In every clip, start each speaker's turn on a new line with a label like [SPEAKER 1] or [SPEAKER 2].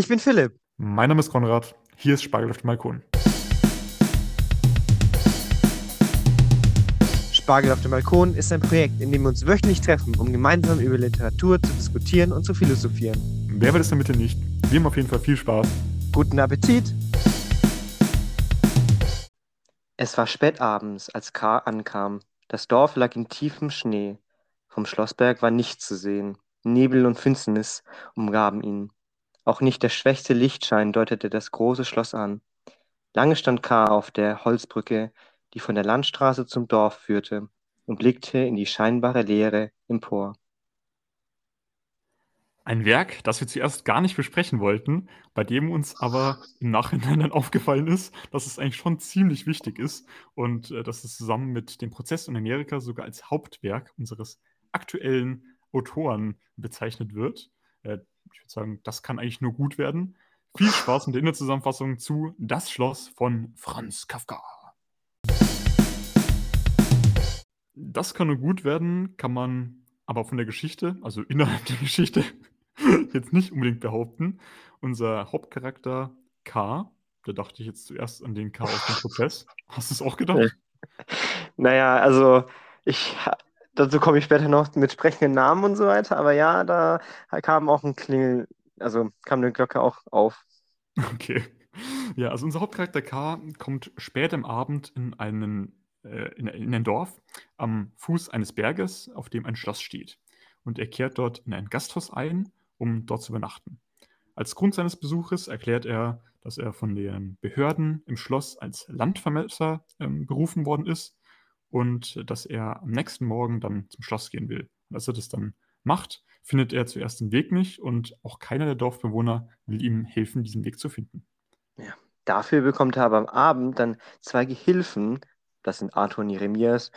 [SPEAKER 1] Ich bin Philipp.
[SPEAKER 2] Mein Name ist Konrad. Hier ist Spargel auf dem Balkon.
[SPEAKER 1] Spargel auf dem Balkon ist ein Projekt, in dem wir uns wöchentlich treffen, um gemeinsam über Literatur zu diskutieren und zu philosophieren.
[SPEAKER 2] Wer will es damit nicht? Wir haben auf jeden Fall viel Spaß.
[SPEAKER 1] Guten Appetit! Es war spät abends, als K. ankam. Das Dorf lag in tiefem Schnee. Vom Schlossberg war nichts zu sehen. Nebel und Finsternis umgaben ihn. Auch nicht der schwächste Lichtschein deutete das große Schloss an. Lange stand K. auf der Holzbrücke, die von der Landstraße zum Dorf führte, und blickte in die scheinbare Leere empor.
[SPEAKER 2] Ein Werk, das wir zuerst gar nicht besprechen wollten, bei dem uns aber im Nachhinein dann aufgefallen ist, dass es eigentlich schon ziemlich wichtig ist und äh, dass es zusammen mit dem Prozess in Amerika sogar als Hauptwerk unseres aktuellen Autoren bezeichnet wird. Äh, ich würde sagen, das kann eigentlich nur gut werden. Viel Spaß mit der Inhaltszusammenfassung zu Das Schloss von Franz Kafka. Das kann nur gut werden, kann man aber von der Geschichte, also innerhalb der Geschichte, jetzt nicht unbedingt behaupten. Unser Hauptcharakter K, da dachte ich jetzt zuerst an den K aus dem Prozess. Hast du es auch gedacht?
[SPEAKER 1] Naja, also ich dazu komme ich später noch mit sprechenden Namen und so weiter, aber ja, da kam auch ein Klingel, also kam eine Glocke auch auf.
[SPEAKER 2] Okay. Ja, also unser Hauptcharakter K kommt spät am Abend in einen äh, in, in ein Dorf am Fuß eines Berges, auf dem ein Schloss steht. Und er kehrt dort in ein Gasthaus ein, um dort zu übernachten. Als Grund seines Besuches erklärt er, dass er von den Behörden im Schloss als Landvermesser ähm, berufen worden ist und dass er am nächsten Morgen dann zum Schloss gehen will. Und als er das dann macht, findet er zuerst den Weg nicht und auch keiner der Dorfbewohner will ihm helfen, diesen Weg zu finden.
[SPEAKER 1] Ja, dafür bekommt er aber am Abend dann zwei Gehilfen, das sind Arthur und Jeremias.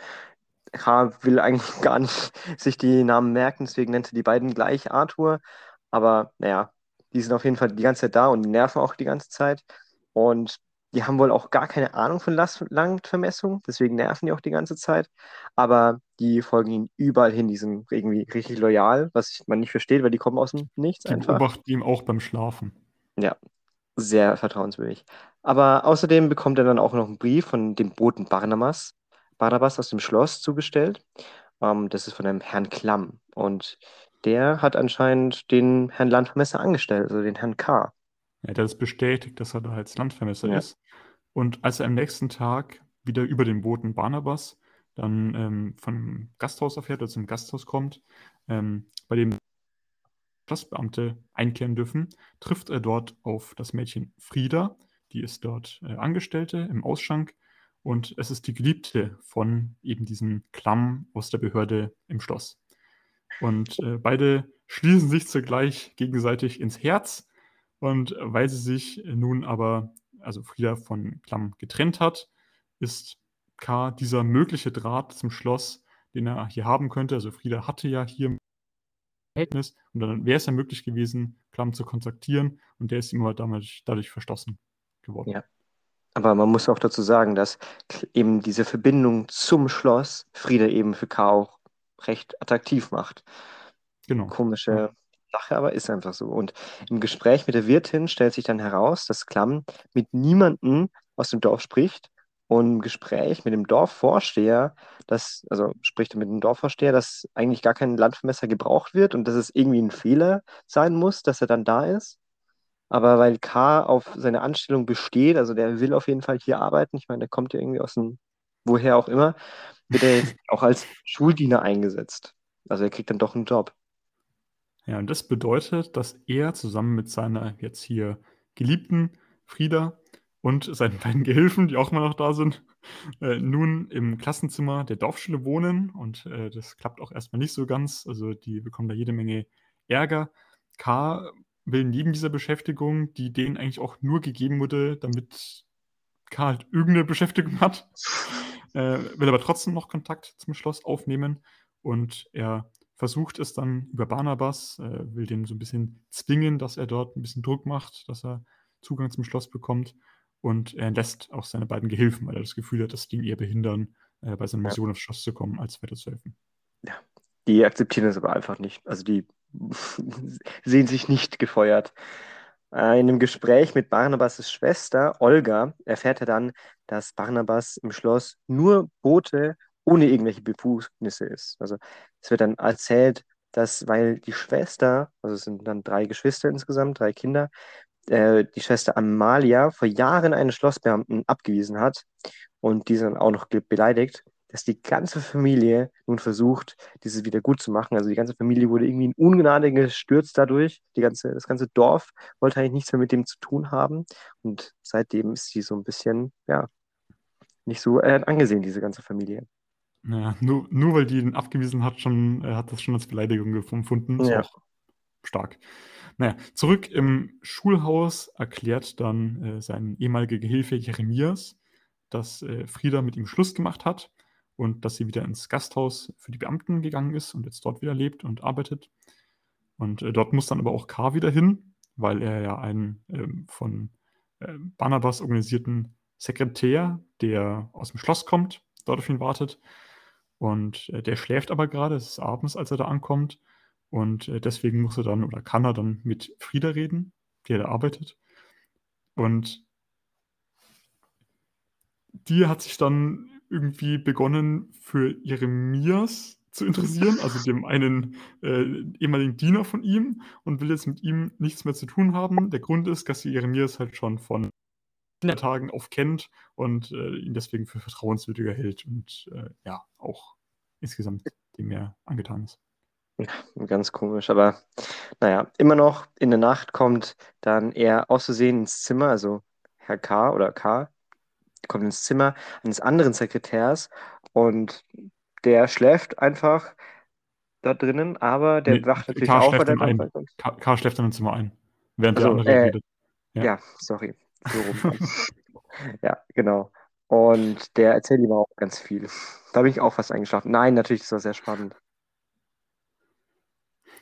[SPEAKER 1] K. will eigentlich gar nicht sich die Namen merken, deswegen nennt er die beiden gleich Arthur. Aber naja, die sind auf jeden Fall die ganze Zeit da und nerven auch die ganze Zeit. Und die haben wohl auch gar keine Ahnung von Langtvermessung, deswegen nerven die auch die ganze Zeit. Aber die folgen ihnen überall hin, die sind irgendwie richtig loyal, was man nicht versteht, weil die kommen aus dem Nichts
[SPEAKER 2] Die
[SPEAKER 1] einfach.
[SPEAKER 2] beobachten ihm auch beim Schlafen.
[SPEAKER 1] Ja, sehr vertrauenswürdig. Aber außerdem bekommt er dann auch noch einen Brief von dem Boten Barnabas, Barnabas aus dem Schloss zugestellt. Ähm, das ist von einem Herrn Klamm. Und der hat anscheinend den Herrn Landvermesser angestellt, also den Herrn K.
[SPEAKER 2] Ja, der hat es bestätigt, dass er da als Landvermesser
[SPEAKER 1] Ja.
[SPEAKER 2] ist. Und als er am nächsten Tag wieder über den Boten Barnabas dann ähm, vom Gasthaus erfährt, oder zum Gasthaus kommt, ähm, bei dem Schlossbeamte einkehren dürfen, trifft er dort auf das Mädchen Frieda, die ist dort äh, Angestellte im Ausschank. Und es ist die Geliebte von eben diesem Klamm aus der Behörde im Schloss. Und äh, beide schließen sich zugleich gegenseitig ins Herz. Und weil sie sich nun aber, also Frieda von Klamm getrennt hat, ist K. dieser mögliche Draht zum Schloss, den er hier haben könnte. Also Frieda hatte ja hier ein Verhältnis und dann wäre es ja möglich gewesen, Klamm zu kontaktieren und der ist ihm aber dadurch, dadurch verschlossen geworden.
[SPEAKER 1] Ja. Aber man muss auch dazu sagen, dass eben diese Verbindung zum Schloss Frieda eben für K. auch recht attraktiv macht.
[SPEAKER 2] Genau.
[SPEAKER 1] Komische
[SPEAKER 2] Ja.
[SPEAKER 1] Sache, aber ist einfach so. Und im Gespräch mit der Wirtin stellt sich dann heraus, dass Klamm mit niemandem aus dem Dorf spricht. Und im Gespräch mit dem Dorfvorsteher, das, also spricht er mit dem Dorfvorsteher, dass eigentlich gar kein Landvermesser gebraucht wird und dass es irgendwie ein Fehler sein muss, dass er dann da ist. Aber weil K. auf seine Anstellung besteht, also der will auf jeden Fall hier arbeiten, ich meine, der kommt ja irgendwie aus dem, woher auch immer, wird er jetzt auch als Schuldiener eingesetzt. Also er kriegt dann doch einen Job.
[SPEAKER 2] Ja, und das bedeutet, dass er zusammen mit seiner jetzt hier Geliebten Frieda und seinen beiden Gehilfen, die auch immer noch da sind, äh, nun im Klassenzimmer der Dorfschule wohnen. Und äh, das klappt auch erstmal nicht so ganz. Also die bekommen da jede Menge Ärger. K. will neben dieser Beschäftigung, die denen eigentlich auch nur gegeben wurde, damit K. halt irgendeine Beschäftigung hat, äh, will aber trotzdem noch Kontakt zum Schloss aufnehmen. Und er versucht es dann über Barnabas, äh, will den so ein bisschen zwingen, dass er dort ein bisschen Druck macht, dass er Zugang zum Schloss bekommt. Und er lässt auch seine beiden Gehilfen, weil er das Gefühl hat, dass die ihn eher behindern, äh, bei seiner
[SPEAKER 1] Ja.
[SPEAKER 2] Mission aufs Schloss zu kommen, als weiterzuhelfen.
[SPEAKER 1] Die akzeptieren es aber einfach nicht. Also die sehen sich nicht gefeuert. Äh, in einem Gespräch mit Barnabas' Schwester Olga erfährt er dann, dass Barnabas im Schloss nur Bote ohne irgendwelche Befugnisse ist. Also es wird dann erzählt, dass, weil die Schwester, also es sind dann drei Geschwister insgesamt, drei Kinder, äh, die Schwester Amalia vor Jahren einen Schlossbeamten abgewiesen hat und diesen auch noch beleidigt, dass die ganze Familie nun versucht, dieses wieder gut zu machen. Also die ganze Familie wurde irgendwie in Ungnade gestürzt dadurch. Die ganze, das ganze Dorf wollte eigentlich nichts mehr mit dem zu tun haben. Und seitdem ist sie so ein bisschen, ja, nicht so äh, angesehen, diese ganze Familie.
[SPEAKER 2] Naja, nur, nur weil die ihn abgewiesen hat, schon, äh, hat das schon als Beleidigung empfunden. Ist
[SPEAKER 1] Ja.
[SPEAKER 2] auch stark. Naja, zurück im Schulhaus erklärt dann äh, sein ehemaliger Gehilfe Jeremias, dass äh, Frieda mit ihm Schluss gemacht hat und dass sie wieder ins Gasthaus für die Beamten gegangen ist und jetzt dort wieder lebt und arbeitet. Und äh, dort muss dann aber auch K. wieder hin, weil er ja einen ähm, von äh, Barnabas organisierten Sekretär, der aus dem Schloss kommt, dort auf ihn wartet. Und äh, der schläft aber gerade, es ist abends, als er da ankommt. Und äh, deswegen muss er dann oder kann er dann mit Frieda reden, die da arbeitet. Und die hat sich dann irgendwie begonnen, für Jeremias zu interessieren, also dem einen äh, ehemaligen Diener von ihm, und will jetzt mit ihm nichts mehr zu tun haben. Der Grund ist, dass sie Jeremias halt schon von Kindertagen auf kennt und äh, ihn deswegen für vertrauenswürdiger hält und äh, ja, auch insgesamt dem mehr angetan ist.
[SPEAKER 1] Ganz komisch, aber naja, immer noch in der Nacht kommt dann er aus Versehen ins Zimmer, also Herr K. oder K. kommt ins Zimmer eines anderen Sekretärs und der schläft einfach dort drinnen, aber der
[SPEAKER 2] Nee,
[SPEAKER 1] wacht natürlich
[SPEAKER 2] K.
[SPEAKER 1] auf, weil
[SPEAKER 2] schläft
[SPEAKER 1] kommt.
[SPEAKER 2] K. K. schläft dann im Zimmer ein, während
[SPEAKER 1] Also,
[SPEAKER 2] der andere
[SPEAKER 1] äh,
[SPEAKER 2] redet. Ja.
[SPEAKER 1] Ja, sorry. So rum. Ja, genau. Und der erzählt ihm auch ganz viel. Da bin ich auch fast eingeschlafen. Nein, natürlich, das war sehr spannend.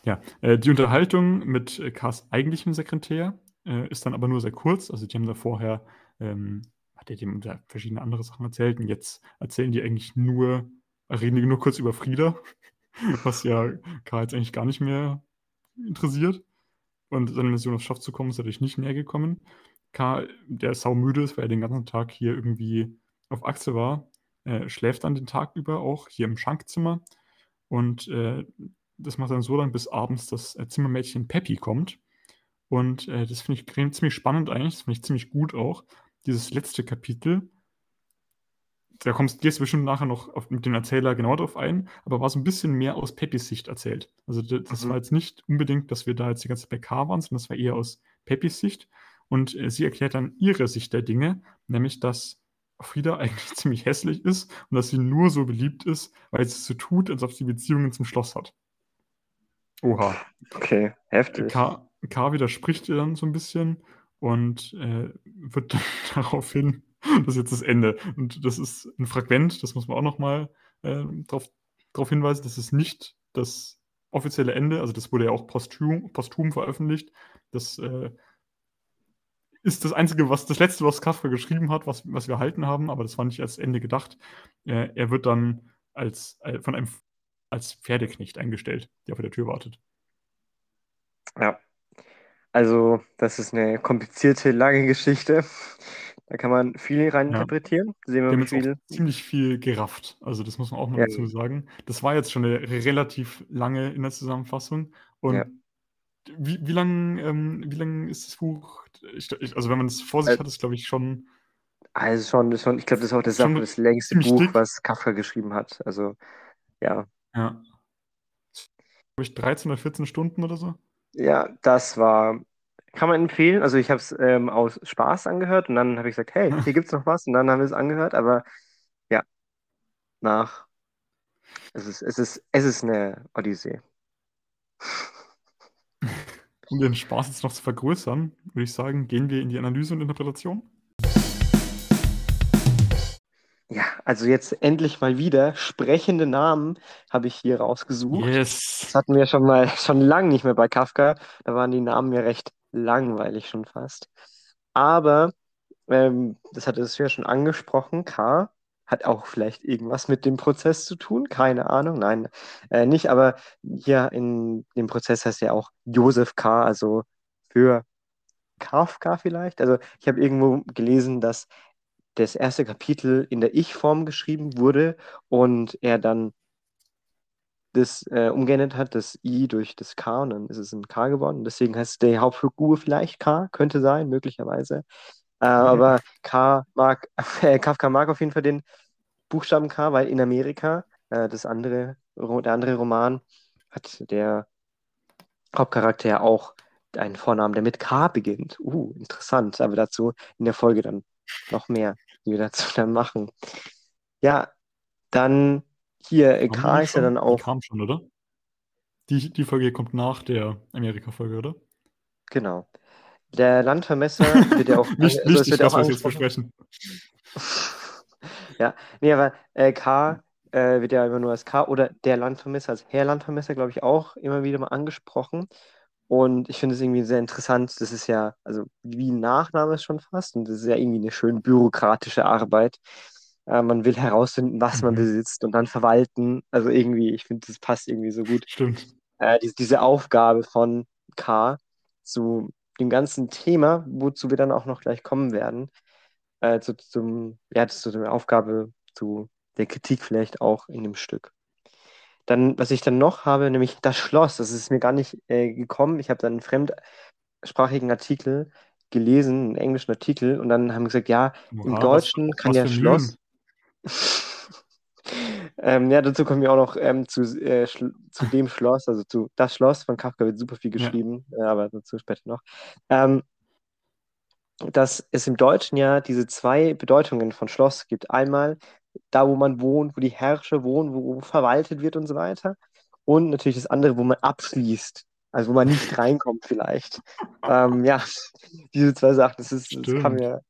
[SPEAKER 2] Ja, äh, die Unterhaltung mit äh, Kars eigentlichem Sekretär äh, ist dann aber nur sehr kurz. Also die haben da vorher, ähm, hat er dem da verschiedene andere Sachen erzählt und jetzt erzählen die eigentlich nur, reden die nur kurz über Frieda, was ja K jetzt eigentlich gar nicht mehr interessiert. Und seine Mission aufs Schaf zu kommen, ist natürlich nicht näher gekommen. K, der saumüde ist, weil er den ganzen Tag hier irgendwie auf Achse war, äh, schläft dann den Tag über auch hier im Schankzimmer und äh, das macht dann so lang, bis abends das äh, Zimmermädchen Peppy kommt. Und äh, das finde ich ziemlich spannend eigentlich. Das finde ich ziemlich gut auch. Dieses letzte Kapitel. Da kommst, gehst du bestimmt nachher noch auf, mit dem Erzähler genau drauf ein, aber war so ein bisschen mehr aus Peppys Sicht erzählt. Also d- das
[SPEAKER 1] Mhm.
[SPEAKER 2] war jetzt nicht unbedingt, dass wir da jetzt die ganze Zeit bei K waren, sondern das war eher aus Peppys Sicht. Und äh, sie erklärt dann ihre Sicht der Dinge, nämlich dass Frieda eigentlich ziemlich hässlich ist und dass sie nur so beliebt ist, weil sie so tut, als ob sie Beziehungen zum Schloss hat. Oha.
[SPEAKER 1] Okay, heftig.
[SPEAKER 2] K, K widerspricht ihr dann so ein bisschen und äh, wird dann daraufhin, das ist jetzt das Ende. Und das ist ein Fragment, das muss man auch nochmal äh, darauf drauf hinweisen, das ist nicht das offizielle Ende, also das wurde ja auch posthum, posthum veröffentlicht. Das äh, ist das Einzige, was das Letzte, was Kafka geschrieben hat, was, was wir erhalten haben, aber das war nicht als Ende gedacht. Äh, er wird dann als, äh, von einem als Pferdeknecht eingestellt, der vor der Tür wartet.
[SPEAKER 1] Ja. Also, das ist eine komplizierte, lange Geschichte. Da kann man viel reininterpretieren. Sehen
[SPEAKER 2] Wir
[SPEAKER 1] wir, viel.
[SPEAKER 2] ziemlich viel gerafft. Also das muss man auch noch
[SPEAKER 1] Ja.
[SPEAKER 2] dazu sagen. Das war jetzt schon eine relativ lange in der Zusammenfassung. Und
[SPEAKER 1] Ja.
[SPEAKER 2] Wie, wie lang, ähm, wie lang ist das Buch? Ich, ich, also wenn man es vor sich
[SPEAKER 1] Äh,
[SPEAKER 2] hat, ist glaube ich schon.
[SPEAKER 1] Also schon, schon ich glaube, das ist auch das,
[SPEAKER 2] Schon
[SPEAKER 1] das längste Buch,
[SPEAKER 2] dick.
[SPEAKER 1] was Kafka geschrieben hat. Also, ja.
[SPEAKER 2] Ja. Glaube ich 13 oder 14 Stunden oder so.
[SPEAKER 1] Ja, das war, kann man empfehlen. Also ich habe es ähm, aus Spaß angehört und dann habe ich gesagt, hey, hier gibt's noch was und dann haben wir es angehört, aber ja, nach, es ist, es ist, es ist eine Odyssee.
[SPEAKER 2] Um den Spaß jetzt noch zu vergrößern, würde ich sagen, gehen wir in die Analyse und Interpretation.
[SPEAKER 1] Ja, also jetzt endlich mal wieder sprechende Namen habe ich hier rausgesucht. Das
[SPEAKER 2] Yes.
[SPEAKER 1] hatten wir schon mal schon lange nicht mehr bei Kafka. Da waren die Namen ja recht langweilig schon fast. Aber ähm, das hat es ja schon angesprochen. K hat auch vielleicht irgendwas mit dem Prozess zu tun. Keine Ahnung. Nein, äh, nicht. Aber hier in dem Prozess heißt ja auch Josef K. Also für Kafka vielleicht. Also ich habe irgendwo gelesen, dass das erste Kapitel in der Ich-Form geschrieben wurde und er dann das äh, umgeändert hat, das I durch das K und dann ist es ein K geworden. Deswegen heißt die Hauptfigur vielleicht K, könnte sein, möglicherweise. Äh, aber K mag, äh, Kafka mag auf jeden Fall den Buchstaben K, weil in Amerika äh, das andere, der andere Roman hat der Hauptcharakter ja auch einen Vornamen, der mit K beginnt. Uh, interessant. Aber dazu in der Folge dann noch mehr, die wir dazu dann machen. Ja, dann hier, äh, K ist ja dann auch.
[SPEAKER 2] Die kam schon, oder? Die, die Folge kommt nach der Amerika-Folge, oder?
[SPEAKER 1] Genau. Der Landvermesser wird ja auch.
[SPEAKER 2] nicht also, nicht, wird das, was wir jetzt besprechen.
[SPEAKER 1] Ja, nee, aber äh, K äh, wird ja immer nur als K oder der Landvermesser, als Herr Landvermesser, glaube ich, auch immer wieder mal angesprochen. Und ich finde es irgendwie sehr interessant. Das ist ja, also wie ein Nachname schon fast. Und das ist ja irgendwie eine schön bürokratische Arbeit. Äh, man will herausfinden, was mhm. man besitzt und dann verwalten. Also irgendwie, ich finde, das passt irgendwie so gut.
[SPEAKER 2] Stimmt.
[SPEAKER 1] Äh, die, diese Aufgabe von K zu dem ganzen Thema, wozu wir dann auch noch gleich kommen werden, äh, zu, zum, ja, zu der Aufgabe, zu der Kritik vielleicht auch in dem Stück. Dann, was ich dann noch habe, nämlich das Schloss, das ist mir gar nicht äh, gekommen. Ich habe dann einen fremdsprachigen Artikel gelesen, einen englischen Artikel, und dann haben gesagt, ja, wow, im Deutschen was, kann was ja Schloss. ähm, ja, dazu kommen wir auch noch ähm, zu, äh, zu dem Schloss, also zu das Schloss von Kafka wird super viel geschrieben, ja. äh, aber dazu später noch. Ähm, dass es im Deutschen ja diese zwei Bedeutungen von Schloss gibt. Einmal da, wo man wohnt, wo die Herrscher wohnen, wo, verwaltet wird und so weiter. Und natürlich das andere, wo man abschließt, also wo man nicht reinkommt vielleicht. ähm, ja, diese zwei Sachen, das ist, das kann mir,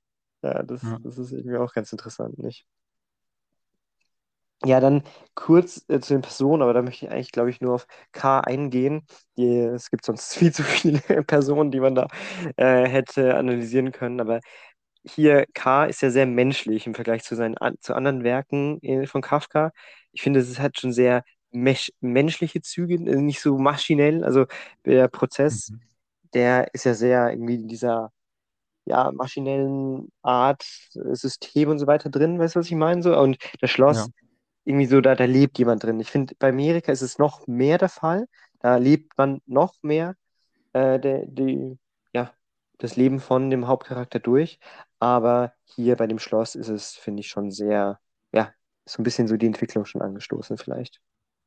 [SPEAKER 1] ja das, ja, das ist irgendwie auch ganz interessant, nicht? Ja, dann kurz äh, zu den Personen, aber da möchte ich eigentlich, glaube ich, nur auf K eingehen. Die, es gibt sonst viel zu viele Personen, die man da äh, hätte analysieren können, aber hier K ist ja sehr menschlich im Vergleich zu seinen zu anderen Werken äh, von Kafka. Ich finde, es hat schon sehr menschliche Züge, äh, nicht so maschinell. Also der Prozess, mhm. der ist ja sehr irgendwie in dieser ja, maschinellen Art, äh, System und so weiter drin, weißt du, was ich meine? So? Und das Schloss, ja. Irgendwie so, da, da lebt jemand drin. Ich finde, bei Amerika ist es noch mehr der Fall. Da lebt man noch mehr äh, der, die, ja, das Leben von dem Hauptcharakter durch. Aber hier bei dem Schloss ist es, finde ich, schon sehr, ja, so ein bisschen so die Entwicklung schon angestoßen vielleicht.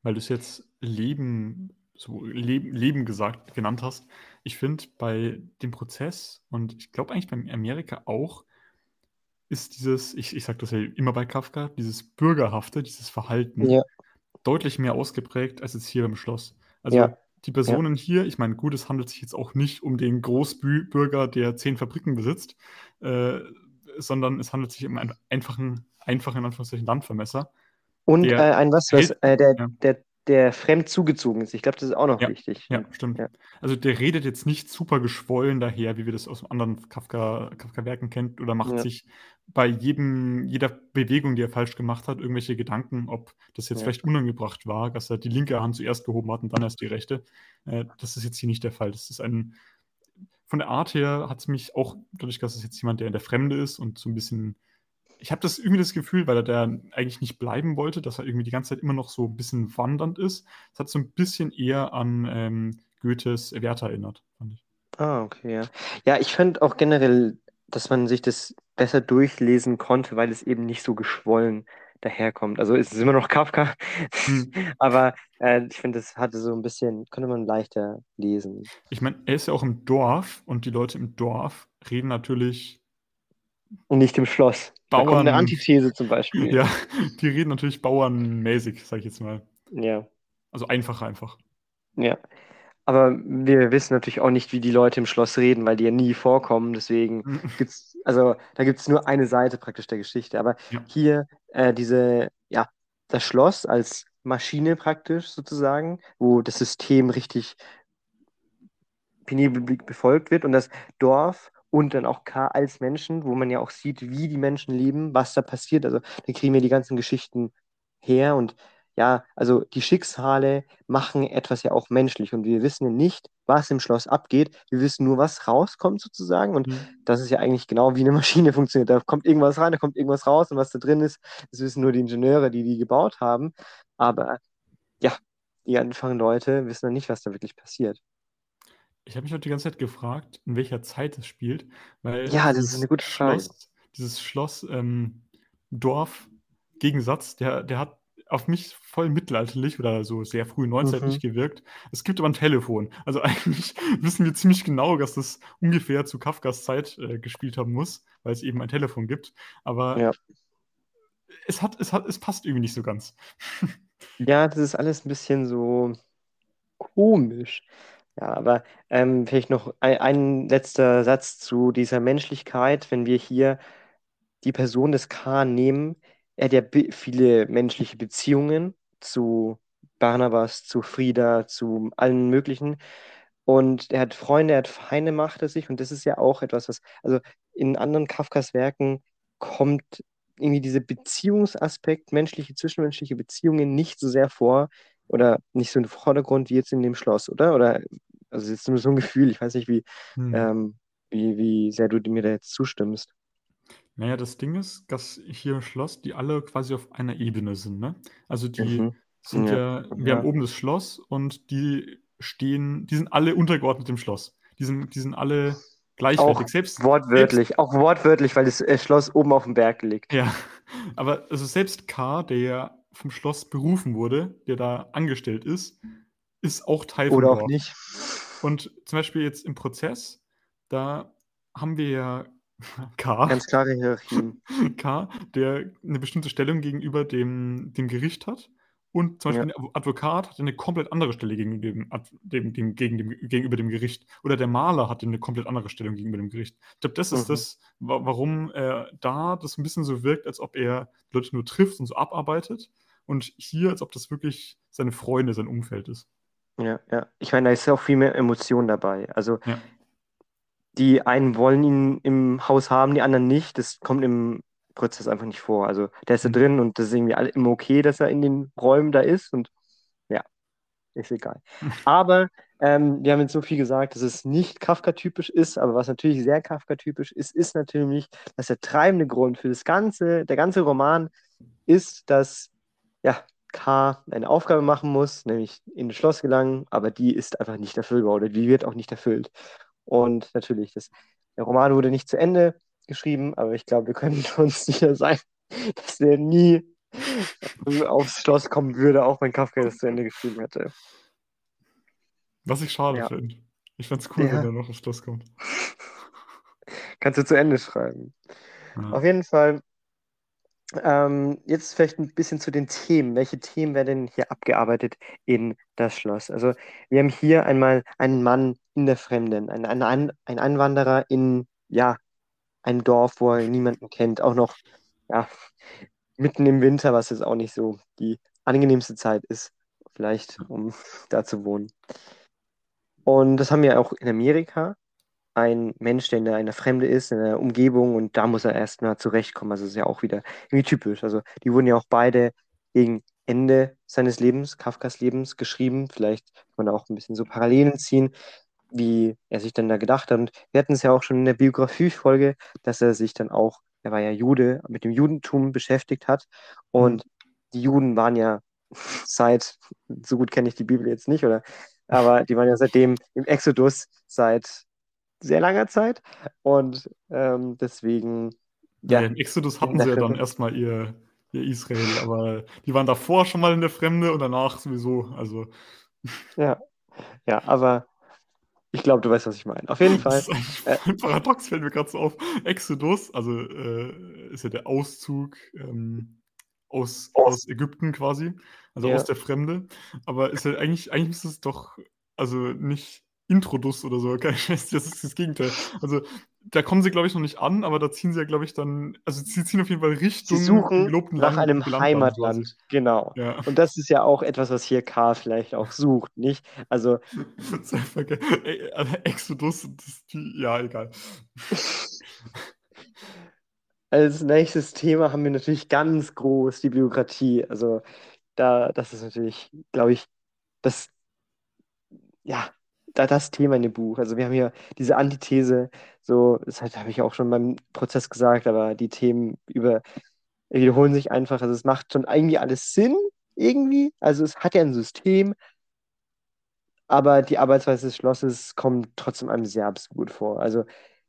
[SPEAKER 2] Weil du es jetzt Leben, so Leben, Leben gesagt, genannt hast. Ich finde bei dem Prozess und ich glaube eigentlich bei Amerika auch, ist dieses, ich, ich sage das ja immer bei Kafka, dieses Bürgerhafte, dieses Verhalten ja. deutlich mehr ausgeprägt als jetzt hier im Schloss. Also ja die Personen ja. hier, ich meine, gut, es handelt sich jetzt auch nicht um den Großbürger, der zehn Fabriken besitzt, äh, sondern es handelt sich um einen einfachen, einfachen in Anführungszeichen Landvermesser.
[SPEAKER 1] Und äh, ein was, was äh, der, der, der fremd zugezogen ist. Ich glaube, das ist auch noch
[SPEAKER 2] ja,
[SPEAKER 1] wichtig.
[SPEAKER 2] Ja, stimmt. Ja. Also der redet jetzt nicht super geschwollen daher, wie wir das aus anderen Kafka-Werken Kafka kennen, oder macht ja. sich bei jedem, jeder Bewegung, die er falsch gemacht hat, irgendwelche Gedanken, ob das jetzt vielleicht unangebracht war, dass er die linke Hand zuerst gehoben hat und dann erst die rechte. Äh, das ist jetzt hier nicht der Fall. Das ist ein, von der Art her hat es mich auch, dadurch, dass es jetzt jemand, der in der Fremde ist und so ein bisschen ich habe das irgendwie das Gefühl, weil er da eigentlich nicht bleiben wollte, dass er irgendwie die ganze Zeit immer noch so ein bisschen wandernd ist. Es hat so ein bisschen eher an ähm, Goethes Werther erinnert, fand ich.
[SPEAKER 1] Ah, okay, ja. Ja, ich fand auch generell, dass man sich das besser durchlesen konnte, weil es eben nicht so geschwollen daherkommt. Also es ist immer noch Kafka, hm. aber äh, ich finde, das hatte so ein bisschen, konnte man leichter lesen.
[SPEAKER 2] Ich meine, er ist ja auch im Dorf und die Leute im Dorf reden natürlich
[SPEAKER 1] und nicht im Schloss.
[SPEAKER 2] Bauern, da kommt
[SPEAKER 1] eine Antithese zum Beispiel.
[SPEAKER 2] Ja, die reden natürlich bauernmäßig, sag ich jetzt mal.
[SPEAKER 1] Ja.
[SPEAKER 2] Also einfach einfach.
[SPEAKER 1] Ja. Aber wir wissen natürlich auch nicht, wie die Leute im Schloss reden, weil die ja nie vorkommen. Deswegen mhm. gibt's, also da gibt es nur eine Seite praktisch der Geschichte. Aber ja. hier äh, diese, ja, das Schloss als Maschine praktisch sozusagen, wo das System richtig penibel befolgt wird und das Dorf und dann auch K als Menschen, wo man ja auch sieht, wie die Menschen leben, was da passiert. Also da kriegen wir die ganzen Geschichten her und ja, also die Schicksale machen etwas ja auch menschlich und wir wissen ja nicht, was im Schloss abgeht. Wir wissen nur, was rauskommt sozusagen. Und
[SPEAKER 2] Mhm.
[SPEAKER 1] das ist ja eigentlich genau wie eine Maschine funktioniert. Da kommt irgendwas rein, da kommt irgendwas raus und was da drin ist, das wissen nur die Ingenieure, die die gebaut haben. Aber ja, die einfachen Leute wissen dann nicht, was da wirklich passiert.
[SPEAKER 2] Ich habe mich auch die ganze Zeit gefragt, in welcher Zeit es spielt, weil
[SPEAKER 1] Ja, das ist eine gute Frage.
[SPEAKER 2] Schloss, dieses Schloss ähm, Dorf Gegensatz, der, der hat auf mich voll mittelalterlich oder so sehr früh neuzeitlich
[SPEAKER 1] Mhm.
[SPEAKER 2] gewirkt. Es gibt aber ein Telefon. Also eigentlich wissen wir ziemlich genau, dass das ungefähr zu Kafkas Zeit äh, gespielt haben muss, weil es eben ein Telefon gibt. Aber
[SPEAKER 1] Ja.
[SPEAKER 2] es hat, es hat, es passt irgendwie nicht so ganz.
[SPEAKER 1] Ja, das ist alles ein bisschen so komisch. Ja, aber ähm, vielleicht noch ein, ein letzter Satz zu dieser Menschlichkeit, wenn wir hier die Person des K nehmen. Er hat ja viele menschliche Beziehungen zu Barnabas, zu Frieda, zu allen möglichen. Und er hat Freunde, er hat Feinde, macht er sich. Und das ist ja auch etwas, was, also in anderen Kafkas Werken kommt irgendwie dieser Beziehungsaspekt, menschliche, zwischenmenschliche Beziehungen nicht so sehr vor oder nicht so im Vordergrund wie jetzt in dem Schloss, oder? Oder, also jetzt nur so ein Gefühl, ich weiß nicht, wie,
[SPEAKER 2] Hm.
[SPEAKER 1] ähm, wie, wie sehr du mir da jetzt zustimmst.
[SPEAKER 2] Naja, das Ding ist, dass hier im Schloss die alle quasi auf einer Ebene sind, ne? Also die
[SPEAKER 1] Mhm.
[SPEAKER 2] sind
[SPEAKER 1] Ja,
[SPEAKER 2] ja, wir haben
[SPEAKER 1] ja.
[SPEAKER 2] oben das Schloss und die stehen, die sind alle untergeordnet dem Schloss. Die sind, die sind alle
[SPEAKER 1] Auch
[SPEAKER 2] gleichwertig. Selbst, selbst,
[SPEAKER 1] wortwörtlich, auch wortwörtlich, weil das äh, Schloss oben auf dem Berg liegt.
[SPEAKER 2] ja, aber also selbst K, der vom Schloss berufen wurde, der da angestellt ist, ist auch Teil vom
[SPEAKER 1] Oder auch nicht.
[SPEAKER 2] Und zum Beispiel jetzt im Prozess, da haben wir ja K,
[SPEAKER 1] Ganz klare Hierarchien.
[SPEAKER 2] K, der eine bestimmte Stellung gegenüber dem, dem Gericht hat. Und zum
[SPEAKER 1] Ja.
[SPEAKER 2] Beispiel ein Advokat hat eine komplett andere Stelle gegenüber dem, dem, dem, gegen dem, gegenüber dem Gericht. Oder der Maler hat eine komplett andere Stellung gegenüber dem Gericht. Ich glaube, das ist
[SPEAKER 1] Mhm.
[SPEAKER 2] das, wa- warum äh, da das ein bisschen so wirkt, als ob er Leute nur trifft und so abarbeitet. Und hier, als ob das wirklich seine Freunde, sein Umfeld ist.
[SPEAKER 1] Ja, ja. Ich meine, da ist ja auch viel mehr Emotion dabei. Also
[SPEAKER 2] Ja.
[SPEAKER 1] die einen wollen ihn im Haus haben, die anderen nicht. Das kommt im Prozess einfach nicht vor. Also der ist da
[SPEAKER 2] Mhm.
[SPEAKER 1] drin und das ist irgendwie alle immer okay, dass er in den Räumen da ist und ja, ist egal. Aber ähm, wir haben jetzt so viel gesagt, dass es nicht Kafka-typisch ist, aber was natürlich sehr Kafka-typisch ist, ist natürlich, dass der treibende Grund für das ganze, der ganze Roman ist, dass ja, K eine Aufgabe machen muss, nämlich in das Schloss gelangen, aber die ist einfach nicht erfüllbar oder die wird auch nicht erfüllt. Und natürlich, das, der Roman wurde nicht zu Ende geschrieben, aber ich glaube, wir können uns sicher sein, dass der nie aufs Schloss kommen würde, auch wenn Kafka das zu Ende geschrieben hätte.
[SPEAKER 2] Was ich schade
[SPEAKER 1] Ja.
[SPEAKER 2] finde. Ich fände es cool,
[SPEAKER 1] Ja.
[SPEAKER 2] wenn er noch aufs Schloss kommt.
[SPEAKER 1] Kannst du zu Ende schreiben.
[SPEAKER 2] Ja.
[SPEAKER 1] Auf jeden Fall, ähm, jetzt vielleicht ein bisschen zu den Themen. Welche Themen werden hier abgearbeitet in das Schloss? Also, wir haben hier einmal einen Mann in der Fremden, ein, ein, ein ein Einwanderer in, ja, ein Dorf, wo er niemanden kennt, auch noch, ja, mitten im Winter, was jetzt auch nicht so die angenehmste Zeit ist, vielleicht, um da zu wohnen. Und das haben wir auch in Amerika. Ein Mensch, der in einer Fremde ist, in einer Umgebung und da muss er erstmal zurechtkommen. Also das ist ja auch wieder irgendwie typisch. Also die wurden ja auch beide gegen Ende seines Lebens, Kafkas Lebens, geschrieben. Vielleicht kann man da auch ein bisschen so Parallelen ziehen, wie er sich dann da gedacht hat. Und wir hatten es ja auch schon in der Biografie-Folge, dass er sich dann auch, er war ja Jude, mit dem Judentum beschäftigt hat. Und die Juden waren ja seit, so gut kenne ich die Bibel jetzt nicht, oder? Aber die waren ja seitdem im Exodus seit sehr langer Zeit. Und ähm, deswegen,
[SPEAKER 2] Ja,
[SPEAKER 1] ja,
[SPEAKER 2] im Exodus
[SPEAKER 1] in
[SPEAKER 2] hatten sie ja dann erstmal ihr, ihr Israel, aber die waren davor schon mal in der Fremde und danach sowieso. Also,
[SPEAKER 1] Ja, ja, aber ich glaube, du weißt, was ich meine. Auf jeden Fall, äh,
[SPEAKER 2] Paradox, fällt mir gerade so auf. Exodus, also äh, ist ja der Auszug ähm, aus, aus Ägypten quasi, also
[SPEAKER 1] Ja.
[SPEAKER 2] aus der Fremde. Aber ist ja eigentlich, eigentlich ist es doch, also nicht Introdus oder so, das ist das Gegenteil. Also da kommen sie, glaube ich, noch nicht an, aber da ziehen sie ja, glaube ich, dann, also sie ziehen auf jeden Fall
[SPEAKER 1] sie
[SPEAKER 2] Richtung
[SPEAKER 1] suchen
[SPEAKER 2] gelobten
[SPEAKER 1] nach
[SPEAKER 2] Land,
[SPEAKER 1] einem
[SPEAKER 2] Landland
[SPEAKER 1] Heimatland. Genau.
[SPEAKER 2] quasi. Ja.
[SPEAKER 1] Und das ist ja auch etwas, was hier K vielleicht auch sucht, nicht? Also.
[SPEAKER 2] Ey, also Exodus, das, die, ja, egal.
[SPEAKER 1] als nächstes Thema haben wir natürlich ganz groß die Biografie. Also, da, das ist natürlich, glaube ich, das, ja, da das Thema in dem Buch. Also wir haben hier diese Antithese, so, das habe ich auch schon beim Prozess gesagt, aber die Themen über wiederholen sich einfach. Also es macht schon irgendwie alles Sinn, irgendwie. Also es hat ja ein System, aber die Arbeitsweise des Schlosses kommt trotzdem einem sehr absurd vor. Also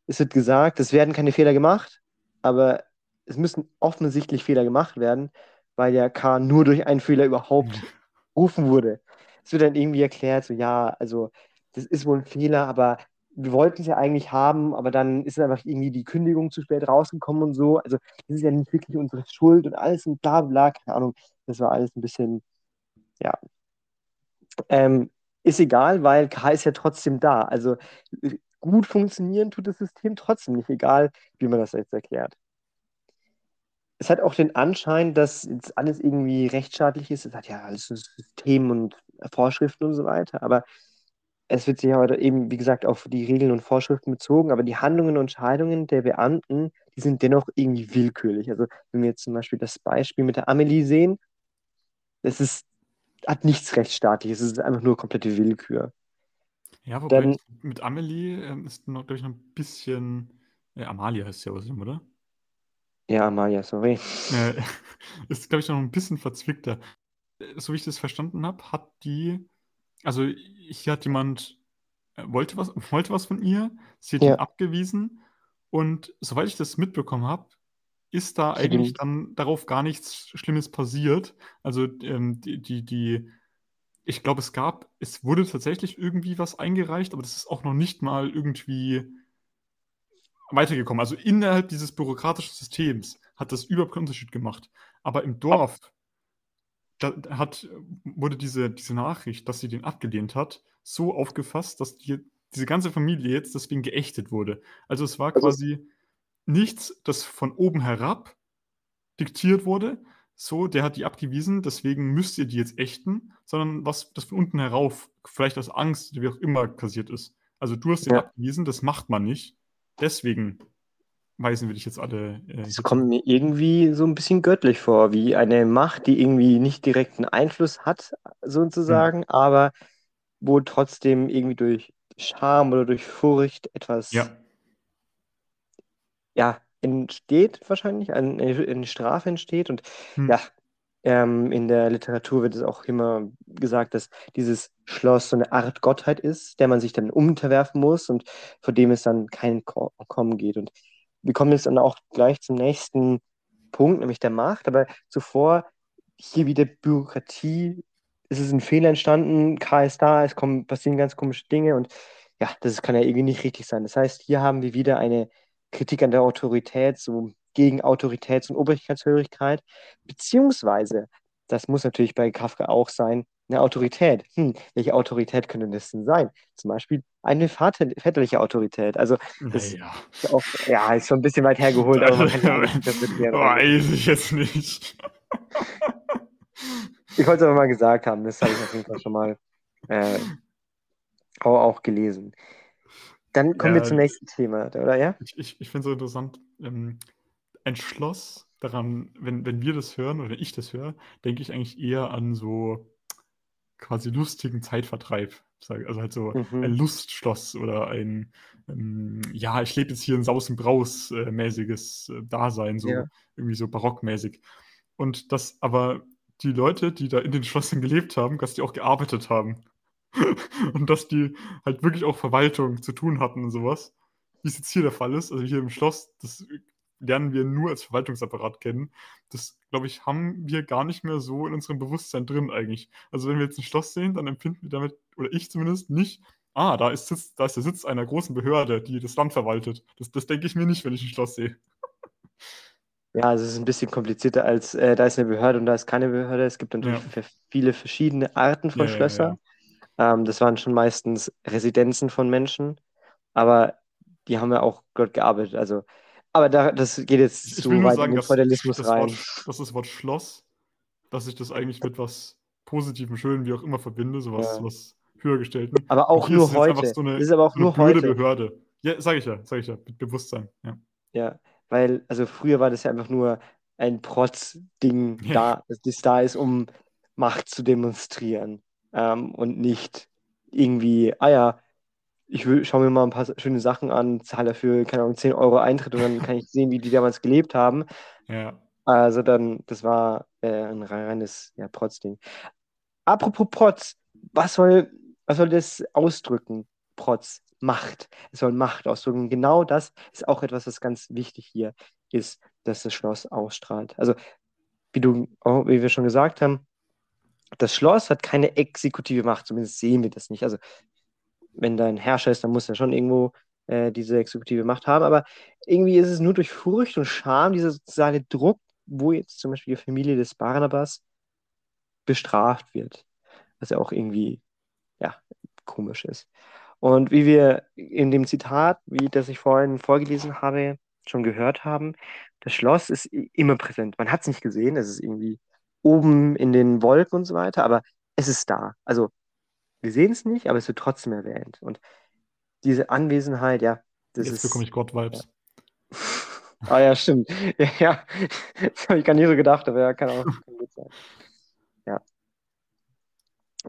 [SPEAKER 1] es wird gesagt, es werden keine Fehler gemacht, aber es müssen offensichtlich Fehler gemacht werden, weil der K nur durch einen Fehler überhaupt rufen wurde. Es wird dann irgendwie erklärt, so ja, also das ist wohl ein Fehler, aber wir wollten es ja eigentlich haben, aber dann ist einfach irgendwie die Kündigung zu spät rausgekommen und so. Also das ist ja nicht wirklich unsere Schuld und alles und bla bla, keine Ahnung. Das war alles ein bisschen, ja. Ähm, ist egal, weil K ist ja trotzdem da. Also gut funktionieren tut das System trotzdem nicht, egal wie man das jetzt erklärt. Es hat auch den Anschein, dass jetzt alles irgendwie rechtsstaatlich ist. Es hat ja alles ein System und Vorschriften und so weiter, aber es wird sich aber eben, wie gesagt, auf die Regeln und Vorschriften bezogen, aber die Handlungen und Entscheidungen der Beamten, die sind dennoch irgendwie willkürlich. Also wenn wir jetzt zum Beispiel das Beispiel mit der Amelie sehen, das ist, hat nichts rechtsstaatliches, es ist einfach nur komplette Willkür.
[SPEAKER 2] Ja, wobei Dann, mit Amelie ähm, ist noch, glaube ich, noch ein bisschen. Äh, Amalia heißt ja was, oder?
[SPEAKER 1] Ja, Amalia, sorry.
[SPEAKER 2] Äh, ist, glaube ich, noch ein bisschen verzwickter. Äh, so wie ich das verstanden habe, hat die. Also, hier hat jemand. Äh, wollte, was, wollte was von ihr, sie hat ja. ihn abgewiesen. Und soweit ich das mitbekommen habe, ist da eigentlich dann darauf gar nichts Schlimmes passiert. Also ähm, die, die, die ich glaube, es gab, es wurde tatsächlich irgendwie was eingereicht, aber das ist auch noch nicht mal irgendwie weitergekommen. Also innerhalb dieses bürokratischen Systems hat das überhaupt keinen Unterschied gemacht. Aber im Dorf da hat, wurde diese, diese Nachricht, dass sie den abgelehnt hat, so aufgefasst, dass die, diese ganze Familie jetzt deswegen geächtet wurde. Also es war also quasi nichts, das von oben herab diktiert wurde, so, der hat die abgewiesen, deswegen müsst ihr die jetzt ächten, sondern was das von unten herauf, vielleicht aus Angst, wie auch immer kassiert ist. Also du hast den ja. abgewiesen, das macht man nicht. Deswegen weisen wir dich jetzt alle.
[SPEAKER 1] Äh, das kommt mir irgendwie so ein bisschen göttlich vor, wie eine Macht, die irgendwie nicht direkten Einfluss hat, sozusagen, hm. aber wo trotzdem irgendwie durch Scham oder durch Furcht etwas
[SPEAKER 2] ja,
[SPEAKER 1] ja entsteht wahrscheinlich, eine, eine Strafe entsteht. Und hm. ja, ähm, in der Literatur wird es auch immer gesagt, dass dieses Schloss so eine Art Gottheit ist, der man sich dann unterwerfen muss und vor dem es dann kein Kommen geht. Und wir kommen jetzt dann auch gleich zum nächsten Punkt, nämlich der Macht. Aber zuvor hier wieder Bürokratie. Es ist ein Fehler entstanden, K ist da, es kommen, passieren ganz komische Dinge und ja, das kann ja irgendwie nicht richtig sein. Das heißt, hier haben wir wieder eine Kritik an der Autorität, so gegen Autoritäts- und Obrigkeitshörigkeit, beziehungsweise, das muss natürlich bei Kafka auch sein, eine Autorität. Hm, welche Autorität könnte das denn sein? Zum Beispiel eine Vater väterliche Autorität. Also, das naja. ist auch, ja, ist schon ein bisschen weit hergeholt, aber man kann ja.
[SPEAKER 2] Weiß ich jetzt nicht.
[SPEAKER 1] ich wollte es aber mal gesagt haben, das habe ich auf jeden Fall schon mal äh, auch, gelesen. Dann kommen ja, wir zum nächsten Thema, oder ja?
[SPEAKER 2] Ich, ich, ich finde es so interessant. Ähm, ein Schloss daran, wenn, wenn wir das hören oder wenn ich das höre, denke ich eigentlich eher an so quasi lustigen Zeitvertreib. Also halt so mhm. ein Lustschloss oder ein, ähm, ja, ich lebe jetzt hier ein Saus- und Braus-mäßiges äh, Dasein, so ja. irgendwie so barockmäßig. Und dass aber die Leute, die da in den Schlössern gelebt haben, dass die auch gearbeitet haben. und dass die halt wirklich auch Verwaltung zu tun hatten und sowas. Wie es jetzt hier der Fall ist, also hier im Schloss, das lernen wir nur als Verwaltungsapparat kennen. Das, glaube ich, haben wir gar nicht mehr so in unserem Bewusstsein drin eigentlich. Also wenn wir jetzt ein Schloss sehen, dann empfinden wir damit, oder ich zumindest, nicht, ah, da ist, Sitz, da ist der Sitz einer großen Behörde, die das Land verwaltet. Das, das denke ich mir nicht, wenn ich ein Schloss sehe.
[SPEAKER 1] Ja, also es ist ein bisschen komplizierter als, äh, da ist eine Behörde und da ist keine Behörde. Es gibt natürlich ja. viele verschiedene Arten von ja, Schlössern. Ja, ähm, das waren schon meistens Residenzen von Menschen, aber die haben ja auch dort gearbeitet. Also aber da, das geht jetzt
[SPEAKER 2] ich zu weit sagen, in den Feudalismus das, rein. Wort, dass das Wort Schloss, dass ich das eigentlich mit was Positivem, Schönem, wie auch immer verbinde, sowas ja. was höhergestellten.
[SPEAKER 1] Aber auch nur heute. So eine, das ist aber auch so nur heute.
[SPEAKER 2] Behörde. Ja, sag ich ja, sag ich ja, mit Bewusstsein. Ja.
[SPEAKER 1] ja, weil, also früher war das ja einfach nur ein Protz-Ding ja. da, das da ist, um Macht zu demonstrieren. Ähm, und nicht irgendwie, ah ja, ich will, schau mir mal ein paar schöne Sachen an, zahle dafür, keine Ahnung, 10 Euro Eintritt und dann kann ich sehen, wie die damals gelebt haben.
[SPEAKER 2] Ja.
[SPEAKER 1] Also dann, das war äh, ein reines ja, Protzding. Apropos Protz, was soll, was soll das ausdrücken? Protz, Macht. Es soll Macht ausdrücken. Genau das ist auch etwas, was ganz wichtig hier ist, dass das Schloss ausstrahlt. Also, wie du, oh, wie wir schon gesagt haben, das Schloss hat keine exekutive Macht, zumindest sehen wir das nicht. Also, wenn da ein Herrscher ist, dann muss er schon irgendwo äh, diese exekutive Macht haben. Aber irgendwie ist es nur durch Furcht und Scham, dieser soziale Druck, wo jetzt zum Beispiel die Familie des Barnabas bestraft wird. Was ja auch irgendwie, ja, komisch ist. Und wie wir in dem Zitat, wie das ich vorhin vorgelesen habe, schon gehört haben, das Schloss ist immer präsent. Man hat es nicht gesehen, es ist irgendwie oben in den Wolken und so weiter, aber es ist da. Also wir sehen es nicht, aber es wird trotzdem erwähnt. Und diese Anwesenheit, ja, das
[SPEAKER 2] Jetzt
[SPEAKER 1] ist.
[SPEAKER 2] bekomme ich Gott-Vibes.
[SPEAKER 1] Ja. ah ja, stimmt. Ja, ja. das habe ich gar nicht so gedacht, aber ja, kann auch kann gut sein. Ja.